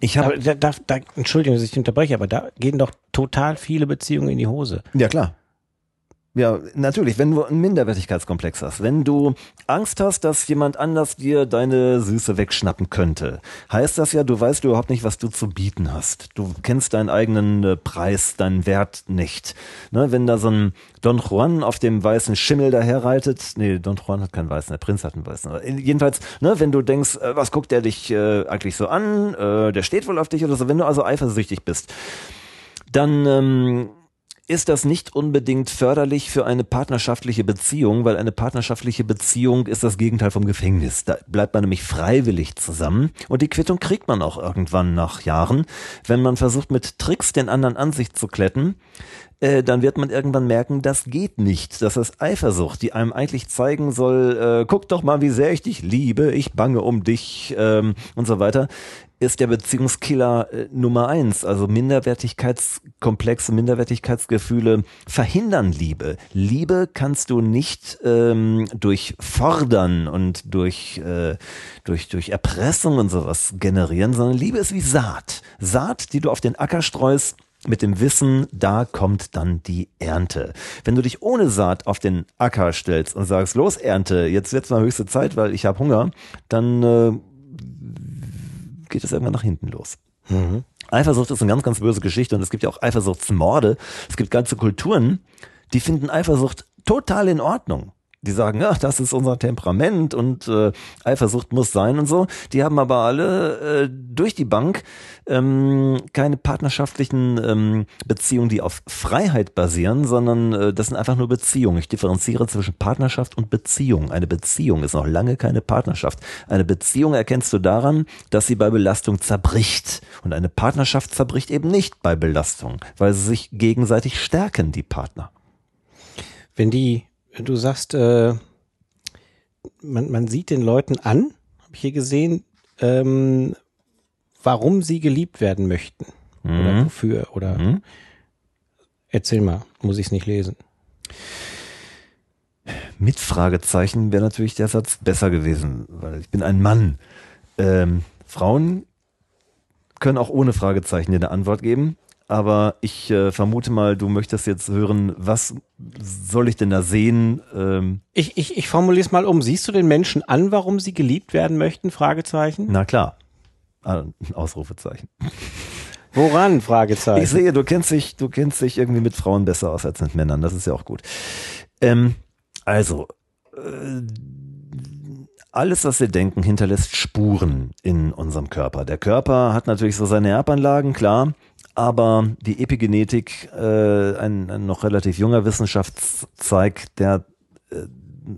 Ich habe, da, da, da, Entschuldigung, dass ich unterbreche, aber da gehen doch total viele Beziehungen in die Hose. Ja, klar. Ja, natürlich, wenn du einen Minderwertigkeitskomplex hast, wenn du Angst hast, dass jemand anders dir deine Süße wegschnappen könnte, heißt das ja, du weißt überhaupt nicht, was du zu bieten hast. Du kennst deinen eigenen äh, Preis, deinen Wert nicht. Ne, wenn da so ein Don Juan auf dem weißen Schimmel daherreitet, nee, Don Juan hat keinen weißen, der Prinz hat einen weißen. Aber jedenfalls, ne, wenn du denkst, äh, was guckt der dich äh, eigentlich so an, äh, der steht wohl auf dich oder so, wenn du also eifersüchtig bist, dann ähm, ist das nicht unbedingt förderlich für eine partnerschaftliche Beziehung, weil eine partnerschaftliche Beziehung ist das Gegenteil vom Gefängnis. Da bleibt man nämlich freiwillig zusammen und die Quittung kriegt man auch irgendwann nach Jahren. Wenn man versucht mit Tricks den anderen an sich zu kletten, äh, dann wird man irgendwann merken, das geht nicht. Das ist Eifersucht, die einem eigentlich zeigen soll, äh, guck doch mal, wie sehr ich dich liebe, ich bange um dich ähm, und so weiter ist der Beziehungskiller äh, Nummer eins. Also Minderwertigkeitskomplexe, Minderwertigkeitsgefühle verhindern Liebe. Liebe kannst du nicht ähm, durch Fordern und durch, äh, durch, durch Erpressung und sowas generieren, sondern Liebe ist wie Saat. Saat, die du auf den Acker streust, mit dem Wissen, da kommt dann die Ernte. Wenn du dich ohne Saat auf den Acker stellst und sagst, los Ernte, jetzt wird's mal höchste Zeit, weil ich habe Hunger, dann äh, geht es irgendwann nach hinten los. Mhm. Eifersucht ist eine ganz, ganz böse Geschichte und es gibt ja auch Eifersuchtsmorde. Es gibt ganze Kulturen, die finden Eifersucht total in Ordnung die sagen, ja, das ist unser Temperament und äh, Eifersucht muss sein und so. Die haben aber alle äh, durch die Bank ähm, keine partnerschaftlichen ähm, Beziehungen, die auf Freiheit basieren, sondern äh, das sind einfach nur Beziehungen. Ich differenziere zwischen Partnerschaft und Beziehung. Eine Beziehung ist noch lange keine Partnerschaft. Eine Beziehung erkennst du daran, dass sie bei Belastung zerbricht. Und eine Partnerschaft zerbricht eben nicht bei Belastung, weil sie sich gegenseitig stärken, die Partner. Wenn die du sagst, äh, man, man sieht den Leuten an, habe ich hier gesehen, ähm, warum sie geliebt werden möchten. Mhm. Oder wofür. Oder mhm. erzähl mal, muss ich es nicht lesen. Mit Fragezeichen wäre natürlich der Satz besser gewesen, weil ich bin ein Mann. Ähm, Frauen können auch ohne Fragezeichen dir eine Antwort geben, aber ich äh, vermute mal, du möchtest jetzt hören, was soll ich denn da sehen? Ähm, ich ich, ich formuliere es mal um. Siehst du den Menschen an, warum sie geliebt werden möchten? Fragezeichen. na klar. Ah, Ausrufezeichen. Woran? Fragezeichen. Ich sehe, du kennst dich, du kennst dich irgendwie mit Frauen besser aus als mit Männern. Das ist ja auch gut. Ähm, also, äh, alles, was wir denken, hinterlässt Spuren in unserem Körper. Der Körper hat natürlich so seine Erbanlagen, klar, aber die Epigenetik, äh, ein, ein noch relativ junger Wissenschaftszweig, der äh,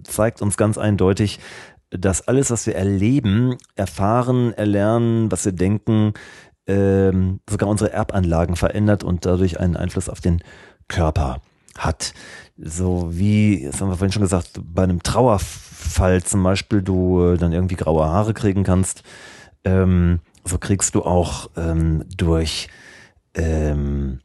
zeigt uns ganz eindeutig, dass alles, was wir erleben, erfahren, erlernen, was wir denken, ähm, sogar unsere Erbanlagen verändert und dadurch einen Einfluss auf den Körper hat. So wie, das haben wir vorhin schon gesagt, bei einem Trauerfall zum Beispiel du äh, dann irgendwie graue Haare kriegen kannst, ähm, so kriegst du auch ähm, durch ähm,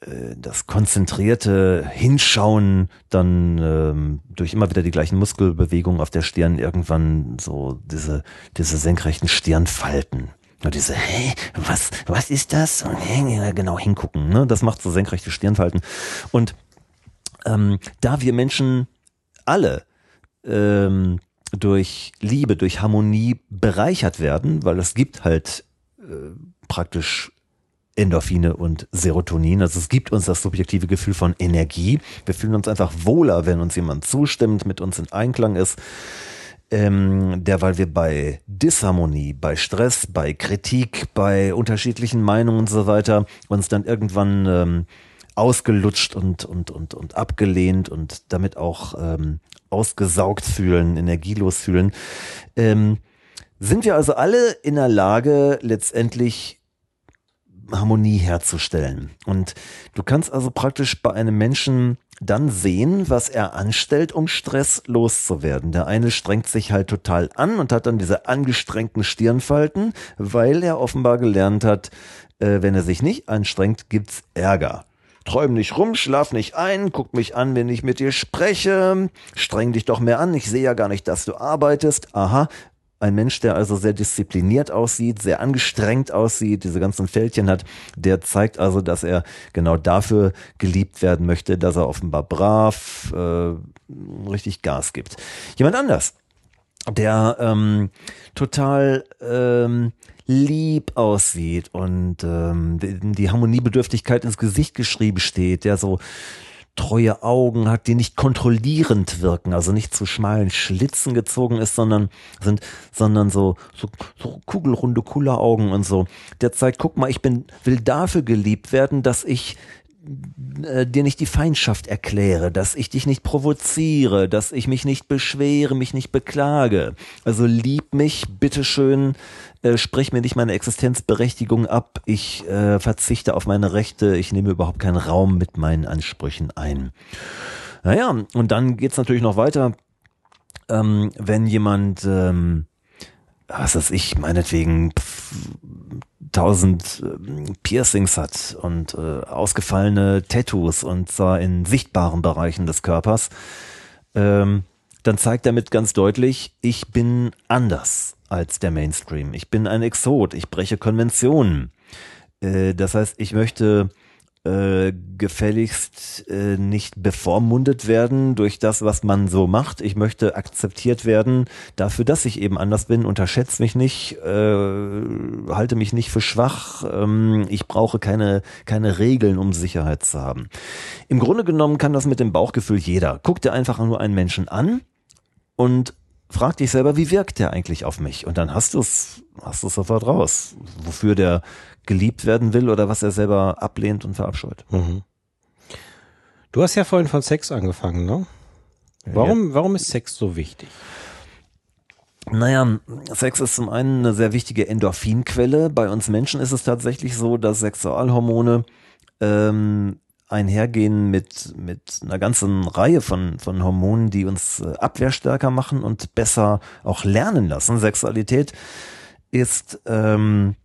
äh, das konzentrierte Hinschauen dann ähm, durch immer wieder die gleichen Muskelbewegungen auf der Stirn irgendwann so diese, diese senkrechten Stirnfalten. Nur diese, hä, was, was ist das? Genau hingucken, ne? Das macht so senkrechte Stirnfalten. Und ähm, da wir Menschen alle ähm, durch Liebe, durch Harmonie bereichert werden, weil es gibt halt äh, praktisch Endorphine und Serotonin. Also es gibt uns das subjektive Gefühl von Energie. Wir fühlen uns einfach wohler, wenn uns jemand zustimmt, mit uns in Einklang ist. Ähm, derweil wir bei Disharmonie, bei Stress, bei Kritik, bei unterschiedlichen Meinungen und so weiter uns dann irgendwann ähm, ausgelutscht und, und, und, und abgelehnt und damit auch ähm, ausgesaugt fühlen, energielos fühlen. Ähm, sind wir also alle in der Lage, letztendlich Harmonie herzustellen. Und du kannst also praktisch bei einem Menschen dann sehen, was er anstellt, um Stress loszuwerden. Der eine strengt sich halt total an und hat dann diese angestrengten Stirnfalten, weil er offenbar gelernt hat, äh, wenn er sich nicht anstrengt, gibt's Ärger. Träum nicht rum, schlaf nicht ein, guck mich an, wenn ich mit dir spreche, streng dich doch mehr an, ich sehe ja gar nicht, dass du arbeitest. Aha, ein Mensch, der also sehr diszipliniert aussieht, sehr angestrengt aussieht, diese ganzen Fältchen hat, der zeigt also, dass er genau dafür geliebt werden möchte, dass er offenbar brav äh, richtig Gas gibt. Jemand anders, der ähm, total ähm, lieb aussieht und ähm, die, die Harmoniebedürftigkeit ins Gesicht geschrieben steht, der so treue Augen hat, die nicht kontrollierend wirken, also nicht zu schmalen Schlitzen gezogen ist, sondern sind, sondern so, so, so kugelrunde Kulleraugen und so. Der zeigt, guck mal, ich bin, will dafür geliebt werden, dass ich äh, dir nicht die Feindschaft erkläre, dass ich dich nicht provoziere, dass ich mich nicht beschwere, mich nicht beklage. Also lieb mich, bitteschön, äh, sprich mir nicht meine Existenzberechtigung ab, ich äh, verzichte auf meine Rechte, ich nehme überhaupt keinen Raum mit meinen Ansprüchen ein. Naja, und dann geht's natürlich noch weiter, ähm, wenn jemand, ähm, was weiß ich, meinetwegen tausend äh, Piercings hat und äh, ausgefallene Tattoos und zwar in sichtbaren Bereichen des Körpers, ähm, dann zeigt damit ganz deutlich, ich bin anders als der Mainstream. Ich bin ein Exot, ich breche Konventionen. Äh, das heißt, ich möchte äh, gefälligst äh, nicht bevormundet werden durch das, was man so macht. Ich möchte akzeptiert werden dafür, dass ich eben anders bin. Unterschätze mich nicht, äh, halte mich nicht für schwach. Ähm, ich brauche keine, keine Regeln, um Sicherheit zu haben. Im Grunde genommen kann das mit dem Bauchgefühl jeder. Guck dir einfach nur einen Menschen an und frag dich selber, wie wirkt der eigentlich auf mich? Und dann hast du es, hast du sofort raus, wofür der geliebt werden will oder was er selber ablehnt und verabscheut. Mhm. Du hast ja vorhin von Sex angefangen, ne? Warum, ja. warum ist Sex so wichtig? Naja, Sex ist zum einen eine sehr wichtige Endorphinquelle. Bei uns Menschen ist es tatsächlich so, dass Sexualhormone ähm, einhergehen mit, mit einer ganzen Reihe von, von Hormonen, die uns äh, abwehrstärker machen und besser auch lernen lassen. Sexualität ist ähm,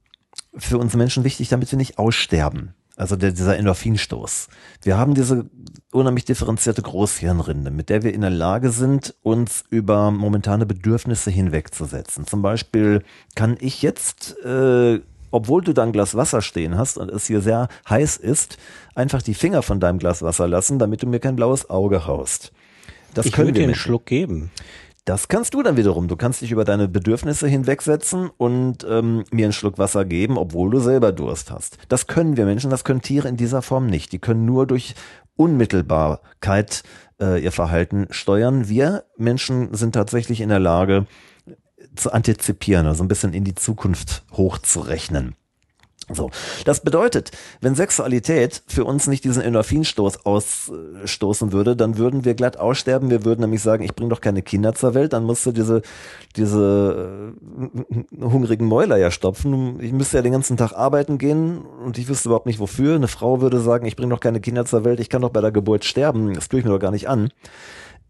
für uns Menschen wichtig, damit wir nicht aussterben. Also der, dieser Endorphinstoß. Wir haben diese unheimlich differenzierte Großhirnrinde, mit der wir in der Lage sind, uns über momentane Bedürfnisse hinwegzusetzen. Zum Beispiel kann ich jetzt äh, obwohl du da ein Glas Wasser stehen hast und es hier sehr heiß ist, einfach die Finger von deinem Glas Wasser lassen, damit du mir kein blaues Auge haust. Das ich können würde dir einen Schluck geben. Das kannst du dann wiederum. Du kannst dich über deine Bedürfnisse hinwegsetzen und ähm, mir einen Schluck Wasser geben, obwohl du selber Durst hast. Das können wir Menschen, das können Tiere in dieser Form nicht. Die können nur durch Unmittelbarkeit äh, ihr Verhalten steuern. Wir Menschen sind tatsächlich in der Lage zu antizipieren, also ein bisschen in die Zukunft hochzurechnen. So. Das bedeutet, wenn Sexualität für uns nicht diesen Endorphinstoß ausstoßen würde, dann würden wir glatt aussterben. Wir würden nämlich sagen, ich bringe doch keine Kinder zur Welt, dann musst du diese, diese äh, hungrigen Mäuler ja stopfen. Ich müsste ja den ganzen Tag arbeiten gehen und ich wüsste überhaupt nicht wofür. Eine Frau würde sagen, ich bringe doch keine Kinder zur Welt, ich kann doch bei der Geburt sterben. Das tue ich mir doch gar nicht an.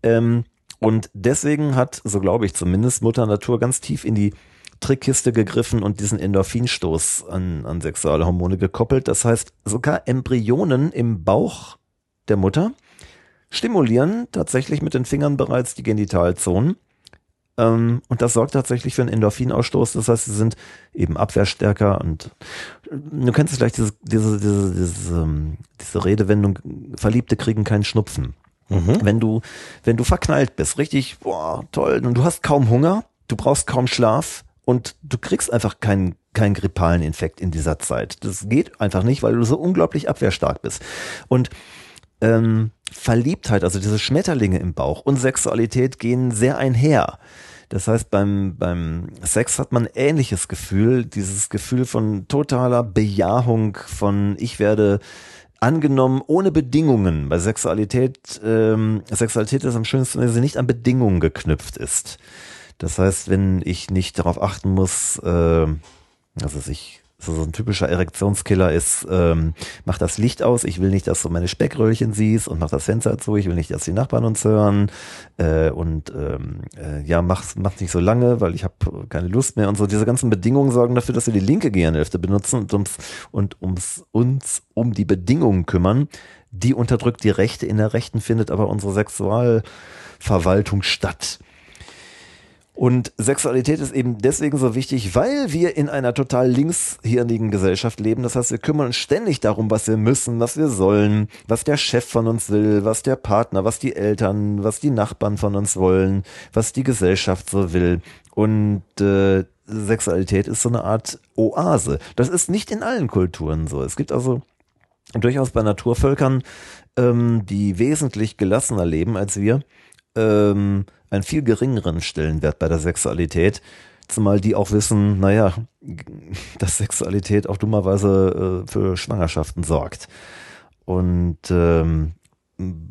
Ähm, und deswegen hat, so glaube ich zumindest, Mutter Natur ganz tief in die Trickkiste gegriffen und diesen Endorphinstoß an, an Sexualhormone gekoppelt. Das heißt, sogar Embryonen im Bauch der Mutter stimulieren tatsächlich mit den Fingern bereits die Genitalzonen. Ähm, und das sorgt tatsächlich für einen Endorphinausstoß. Das heißt, sie sind eben abwehrstärker und äh, du kennst vielleicht diese, diese, diese, diese, ähm, diese Redewendung, Verliebte kriegen keinen Schnupfen. Mhm. Wenn du, wenn du verknallt bist, richtig, boah, toll, und du hast kaum Hunger, du brauchst kaum Schlaf, und du kriegst einfach keinen keinen grippalen Infekt in dieser Zeit. Das geht einfach nicht, weil du so unglaublich abwehrstark bist. Und ähm, Verliebtheit, also diese Schmetterlinge im Bauch und Sexualität gehen sehr einher. Das heißt, beim, beim Sex hat man ähnliches Gefühl, dieses Gefühl von totaler Bejahung, von ich werde angenommen ohne Bedingungen. Bei Sexualität, ähm, Sexualität ist am schönsten, wenn sie nicht an Bedingungen geknüpft ist. Das heißt, wenn ich nicht darauf achten muss, äh, also ich so, so ein typischer Erektionskiller ist, ähm, mach das Licht aus, ich will nicht, dass du meine Speckröllchen siehst und mach das Fenster zu, ich will nicht, dass die Nachbarn uns hören äh, und ähm, äh, ja, mach, mach nicht so lange, weil ich habe keine Lust mehr und so. Diese ganzen Bedingungen sorgen dafür, dass wir die linke Gehirnhälfte benutzen und, ums, und ums, uns um die Bedingungen kümmern. Die unterdrückt die Rechte, in der Rechten findet aber unsere Sexualverwaltung statt. Und Sexualität ist eben deswegen so wichtig, weil wir in einer total linkshirnigen Gesellschaft leben. Das heißt, wir kümmern uns ständig darum, was wir müssen, was wir sollen, was der Chef von uns will, was der Partner, was die Eltern, was die Nachbarn von uns wollen, was die Gesellschaft so will. Und äh, Sexualität ist so eine Art Oase. Das ist nicht in allen Kulturen so. Es gibt also durchaus bei Naturvölkern, ähm, die wesentlich gelassener leben als wir, ähm, einen viel geringeren Stellenwert bei der Sexualität. Zumal die auch wissen, naja, dass Sexualität auch dummerweise äh, für Schwangerschaften sorgt. Und ähm,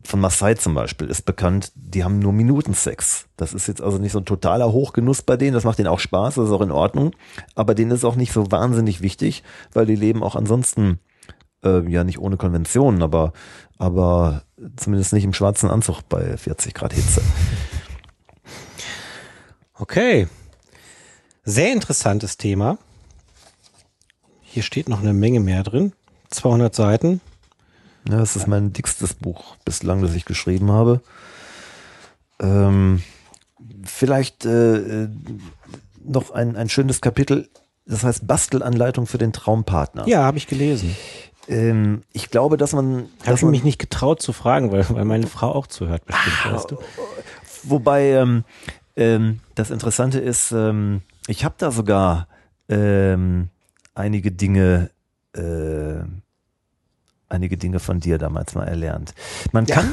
von Maasai zum Beispiel ist bekannt, die haben nur Minutensex. Das ist jetzt also nicht so ein totaler Hochgenuss bei denen, das macht denen auch Spaß, das ist auch in Ordnung, aber denen ist auch nicht so wahnsinnig wichtig, weil die leben auch ansonsten äh, ja nicht ohne Konventionen, aber, aber zumindest nicht im schwarzen Anzug bei 40 Grad Hitze. Okay. Sehr interessantes Thema. Hier steht noch eine Menge mehr drin. 200 Seiten. Ja, das ist mein dickstes Buch bislang, das ich geschrieben habe. Ähm, vielleicht äh, noch ein, ein schönes Kapitel, das heißt Bastelanleitung für den Traumpartner. Ja, habe ich gelesen. Ähm, ich glaube, dass man. Habe ich mich nicht getraut zu fragen, weil, weil meine Frau auch zuhört, bestimmt, ah, weißt du. Wobei, ähm, ähm, das Interessante ist, ähm, ich habe da sogar ähm, einige Dinge, äh, einige Dinge von dir damals mal erlernt. Man ja. kann,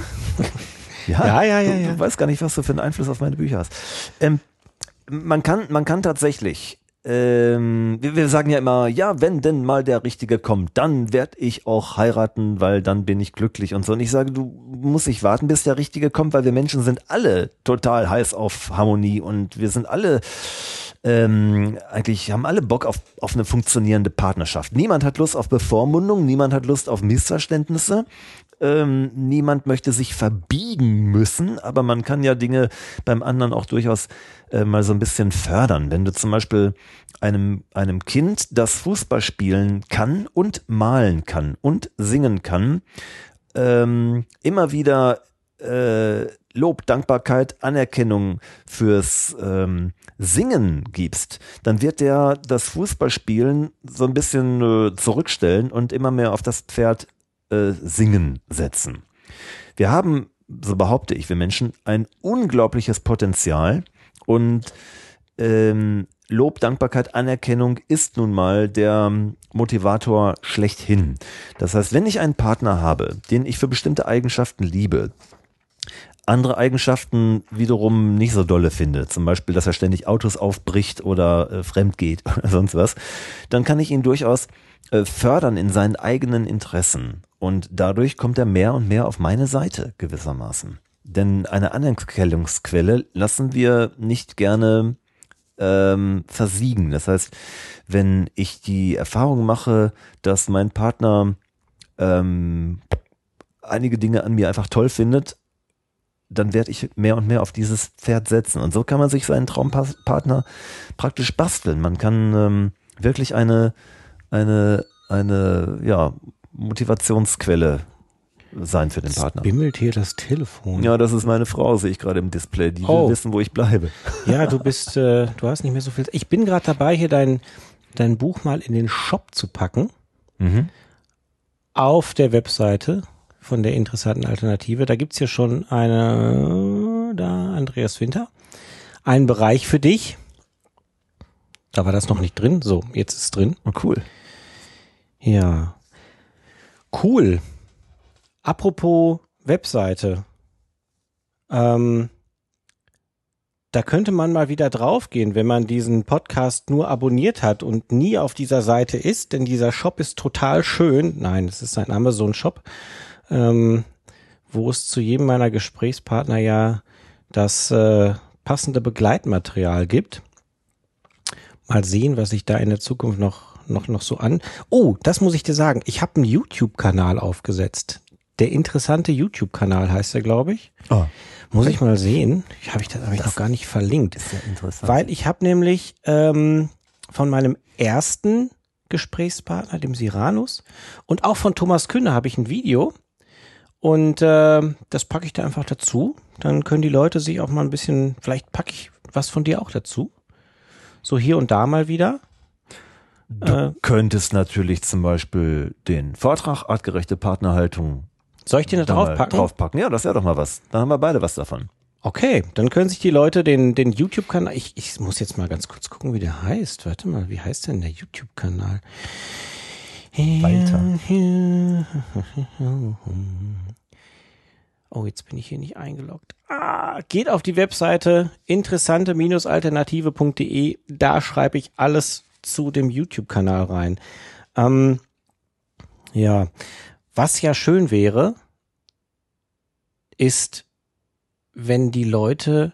ja, ja, ja, ja, du, ja. du weißt gar nicht, was du für einen Einfluss auf meine Bücher hast. Ähm, man kann, man kann tatsächlich ähm, wir, wir, sagen ja immer, ja, wenn denn mal der Richtige kommt, dann werde ich auch heiraten, weil dann bin ich glücklich und so. Und ich sage, du musst nicht warten, bis der Richtige kommt, weil wir Menschen sind alle total heiß auf Harmonie und wir sind alle ähm, eigentlich haben alle Bock auf, auf eine funktionierende Partnerschaft. Niemand hat Lust auf Bevormundung, niemand hat Lust auf Missverständnisse. Ähm, niemand möchte sich verbiegen müssen, aber man kann ja Dinge beim anderen auch durchaus äh, mal so ein bisschen fördern. Wenn du zum Beispiel einem, einem Kind, das Fußball spielen kann und malen kann und singen kann, ähm, immer wieder äh, Lob, Dankbarkeit, Anerkennung fürs ähm, Singen gibst, dann wird der das Fußballspielen so ein bisschen äh, zurückstellen und immer mehr auf das Pferd äh, Singen setzen. Wir haben, so behaupte ich, wir Menschen, ein unglaubliches Potenzial und ähm, Lob, Dankbarkeit, Anerkennung ist nun mal der Motivator schlechthin. Das heißt, wenn ich einen Partner habe, den ich für bestimmte Eigenschaften liebe, andere Eigenschaften wiederum nicht so dolle finde, zum Beispiel, dass er ständig Autos aufbricht oder äh, fremd geht oder sonst was, dann kann ich ihn durchaus äh, fördern in seinen eigenen Interessen. Und dadurch kommt er mehr und mehr auf meine Seite gewissermaßen. Denn eine Anerkennungsquelle lassen wir nicht gerne ähm, versiegen. Das heißt, wenn ich die Erfahrung mache, dass mein Partner ähm, einige Dinge an mir einfach toll findet, dann werde ich mehr und mehr auf dieses Pferd setzen. Und so kann man sich seinen Traumpartner praktisch basteln. Man kann ähm, wirklich eine, eine, eine ja, Motivationsquelle sein für den Es Partner. bimmelt hier das Telefon. Ja, das ist meine Frau, sehe ich gerade im Display. Die Oh. will wissen, wo ich bleibe. Ja, du bist, äh, du hast nicht mehr so viel. Ich bin gerade dabei, hier dein, dein Buch mal in den Shop zu packen. Mhm. Auf der Webseite von der interessanten Alternative. Da gibt's hier schon eine, da, Andreas Winter. Einen Bereich für dich. Da war das noch nicht drin. So, jetzt ist es drin. Oh, cool. Ja. Cool. Apropos Webseite. Ähm, da könnte man mal wieder draufgehen, wenn man diesen Podcast nur abonniert hat und nie auf dieser Seite ist, denn dieser Shop ist total schön. Nein, es ist ein Amazon-Shop, ähm, wo es zu jedem meiner Gesprächspartner ja das äh, passende Begleitmaterial gibt. Mal sehen, was ich da in der Zukunft noch noch noch so an. Oh, das muss ich dir sagen. Ich habe einen YouTube-Kanal aufgesetzt. Der interessante YouTube-Kanal heißt er, glaube ich. Oh, Muss ich mal sehen. Habe ich das habe ich Das noch gar nicht verlinkt. ist ja interessant. Weil ich habe nämlich ähm, von meinem ersten Gesprächspartner, dem Siranus, und auch von Thomas Kühne habe ich ein Video. Und äh, das packe ich da einfach dazu. Dann können die Leute sich auch mal ein bisschen, vielleicht packe ich was von dir auch dazu. So hier und da mal wieder. Du Äh, könntest natürlich zum Beispiel den Vortrag artgerechte Partnerhaltung soll ich den da draufpacken? draufpacken. Ja, das wäre doch mal was. Dann haben wir beide was davon. Okay, dann können sich die Leute den, den YouTube-Kanal, ich, ich muss jetzt mal ganz kurz gucken, wie der heißt. Warte mal, wie heißt denn der YouTube-Kanal? Walter. Oh, jetzt bin ich hier nicht eingeloggt. Ah, geht auf die Webseite interessante-alternative.de. Da schreibe ich alles zu dem YouTube-Kanal rein. Ähm, ja, was ja schön wäre, ist, wenn die Leute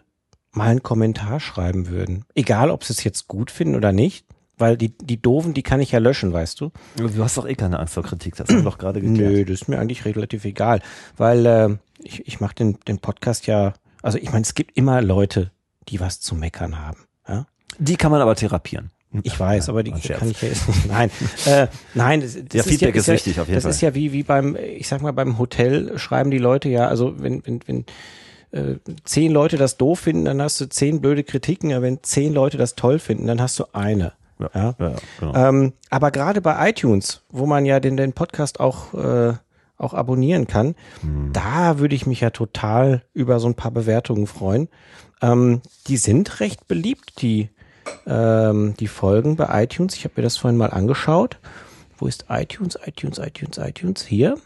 mal einen Kommentar schreiben würden. Egal, ob sie es jetzt gut finden oder nicht. Weil die, die Doofen, die kann ich ja löschen, weißt du? Du hast doch eh keine Angst vor Kritik, das haben wir doch gerade geklärt. Nö, das ist mir eigentlich relativ egal. Weil äh, ich, ich mache den, den Podcast ja, also ich meine, es gibt immer Leute, die was zu meckern haben. Ja? Die kann man aber therapieren. Ich weiß, aber die kann ich ja jetzt nicht. Nein, äh, nein, das, das Ja, Feedback ist ja, wichtig, auf jeden das Fall. ist ja wie wie beim, ich sag mal beim Hotel schreiben die Leute ja, also wenn wenn wenn äh, zehn Leute das doof finden, dann hast du zehn blöde Kritiken, aber wenn zehn Leute das toll finden, dann hast du eine. Ja, Ja. ja, ja, genau. Ähm, aber gerade bei iTunes, wo man ja den, den Podcast auch, äh, auch abonnieren kann, Hm. da würde ich mich ja total über so ein paar Bewertungen freuen. Ähm, die sind recht beliebt, die, ähm, die Folgen bei iTunes. Ich habe mir das vorhin mal angeschaut. Wo ist iTunes, iTunes, iTunes, iTunes? Hier.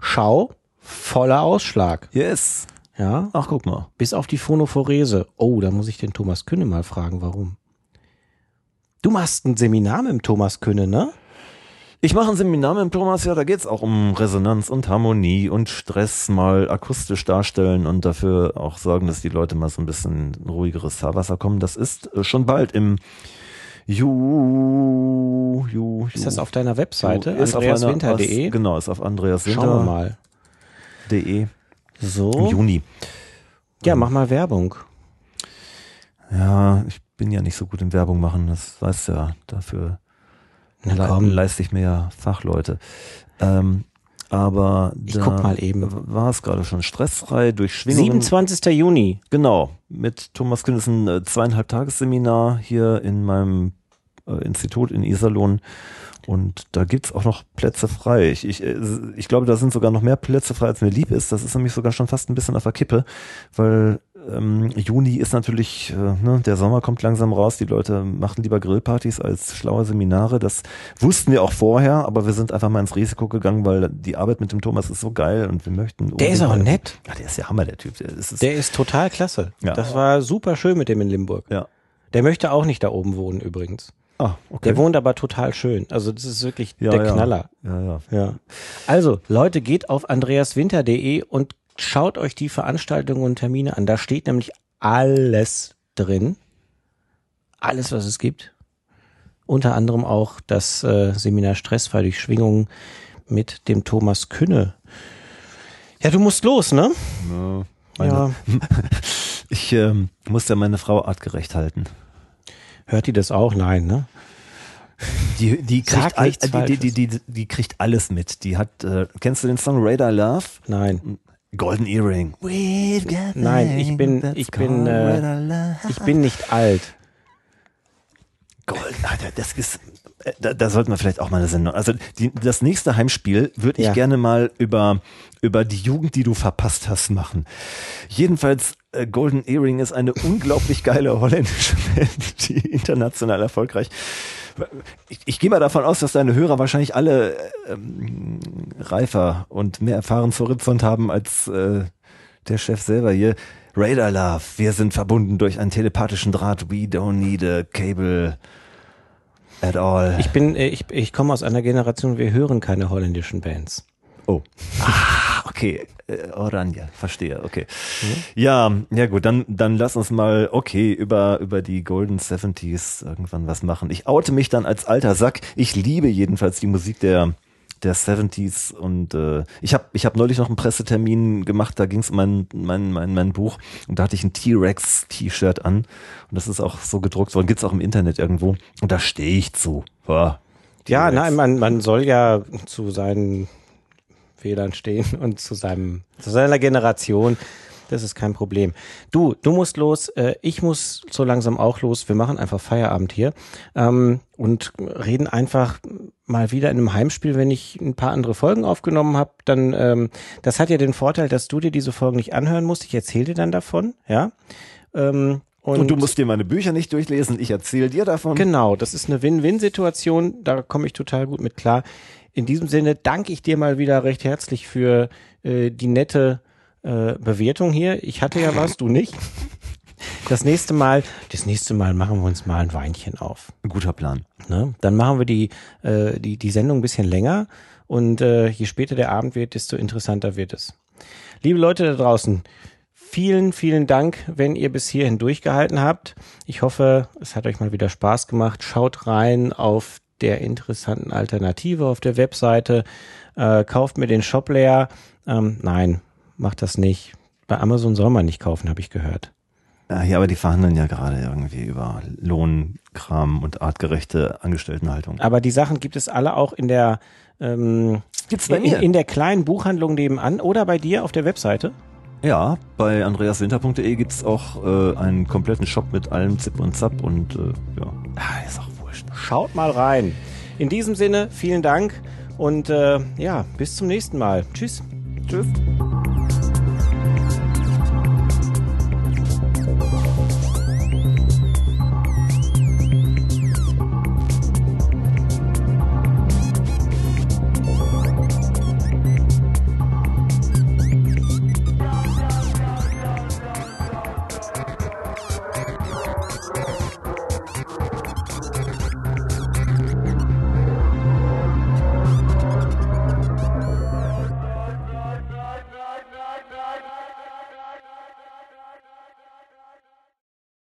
Schau, voller Ausschlag. yes. Ja, Ach, guck mal. bis auf die Phonophorese. Oh, da muss ich den Thomas Künne mal fragen, warum. Du machst ein Seminar mit dem Thomas Künne, ne? Ich mache ein Seminar mit dem Thomas, ja, da geht's auch um Resonanz und Harmonie und Stress mal akustisch darstellen und dafür auch sorgen, dass die Leute mal so ein bisschen ruhigeres Fahrwasser kommen. Das ist äh, schon bald im Ju, Ju, Ju. Ist das auf deiner Webseite? Ju- ist auf andreaswinter.de? Genau, ist auf Schauen wir andreaswinter.de mal. im So. Juni. Ja, mach mal Werbung. Ja, ich bin ja nicht so gut im Werbung machen, das weißt du ja. Dafür Na le komm. leiste ich mir ja Fachleute. Ähm, Aber Ich da guck mal eben. War es gerade schon stressfrei durch Schwingungen. 27. Juni. Genau, mit Thomas Künissen äh, zweieinhalb Tagesseminar hier in meinem äh, Institut in Iserlohn. Und da gibt's auch noch Plätze frei. Ich, ich, äh, ich glaube, da sind sogar noch mehr Plätze frei, als mir lieb ist. Das ist nämlich sogar schon fast ein bisschen auf der Kippe, weil ähm, Juni ist natürlich, äh, ne, der Sommer kommt langsam raus. Die Leute machen lieber Grillpartys als schlaue Seminare. Das wussten wir auch vorher, aber wir sind einfach mal ins Risiko gegangen, weil die Arbeit mit dem Thomas ist so geil und wir möchten. Der ist auch nett. Ja, der ist ja Hammer, der Typ. Der ist, Der ist total klasse. Ja. Das war super schön mit dem in Limburg. ja. Der möchte auch nicht da oben wohnen übrigens. Ah, okay. Der wohnt aber total schön. Also das ist wirklich Ja, der ja. Knaller. Ja, ja. Ja. Also, Leute, geht auf andreaswinter.de und schaut euch die Veranstaltungen und Termine an. Da steht nämlich alles drin. Alles, was es gibt. Unter anderem auch das äh, Seminar Stressfrei durch Schwingungen mit dem Thomas Künne. Ja, du musst los, ne? Ja, Ja. Ich ähm, muss ja meine Frau artgerecht halten. Hört die das auch? Nein, ne? Die, die, kriegt, all, die, die, die, die kriegt alles mit. Die hat, äh, kennst du den Song Radar Love? Nein. Golden Earring. We've got Nein, ich bin- ich bin, äh. Ich bin nicht alt. Gold, Alter, das ist, äh, da, da sollten wir vielleicht auch mal eine Sendung. Also die, das nächste Heimspiel würde ich Ja. gerne mal über über die Jugend, die du verpasst hast, machen. Jedenfalls äh, Golden Earring ist eine unglaublich geile holländische Band, die international erfolgreich. Ich, ich gehe mal davon aus, dass deine Hörer wahrscheinlich alle ähm, reifer und mehr erfahrens Horizont haben als äh, der Chef selber hier. Radar Love, wir sind verbunden durch einen telepathischen Draht. We don't need a cable at all. Ich bin, äh, ich, ich komme aus einer Generation, wir hören keine holländischen Bands. oh. Ah, okay. Äh, Oranje, verstehe, okay. Ja, ja gut, dann, dann lass uns mal, okay, über, über die Golden 70s irgendwann was machen. Ich oute mich dann als alter Sack. Ich liebe jedenfalls die Musik der, der 70s und äh, ich habe ich hab neulich noch einen Pressetermin gemacht, da ging es um mein, mein, mein, mein Buch und da hatte ich ein T-Rex-T-Shirt an und das ist auch so gedruckt worden, gibt's auch im Internet irgendwo und da stehe ich zu. Boah, Ja, nein, man, man soll ja zu seinen Fehlern stehen und zu seinem, zu seiner Generation. Das ist kein Problem. Du, du musst los, äh, ich muss so langsam auch los. Wir machen einfach Feierabend hier ähm, und reden einfach mal wieder in einem Heimspiel, wenn ich ein paar andere Folgen aufgenommen habe, dann ähm, das hat ja den Vorteil, dass du dir diese Folgen nicht anhören musst. Ich erzähle dir dann davon, ja. Ähm, Und, du musst dir meine Bücher nicht durchlesen, ich erzähle dir davon. Genau, das ist eine Win-Win-Situation, da komme ich total gut mit klar. In diesem Sinne danke ich dir mal wieder recht herzlich für äh, die nette äh, Bewertung hier. Ich hatte ja was, du nicht. Das nächste Mal, das nächste Mal machen wir uns mal ein Weinchen auf. Ein guter Plan. Ne? Dann machen wir die, äh, die, die Sendung ein bisschen länger und äh, je später der Abend wird, desto interessanter wird es. Liebe Leute da draußen, vielen, vielen Dank, wenn ihr bis hierhin durchgehalten habt. Ich hoffe, es hat euch mal wieder Spaß gemacht. Schaut rein auf der interessanten Alternative auf der Webseite. Äh, kauft mir den Shop leer. Ähm, nein, macht das nicht. Bei Amazon soll man nicht kaufen, habe ich gehört. Ja, aber die verhandeln ja gerade irgendwie über Lohnkram und artgerechte Angestelltenhaltung. Aber die Sachen gibt es alle auch in der ähm, Gibt's in, in der kleinen Buchhandlung nebenan oder bei dir auf der Webseite. Ja, bei andreaswinter.de gibt's auch äh, einen kompletten Shop mit allem Zip und Zap und äh, ja. Ah, ist auch wurscht. Schaut mal rein. In diesem Sinne, vielen Dank und äh, ja, bis zum nächsten Mal. Tschüss. Tschüss.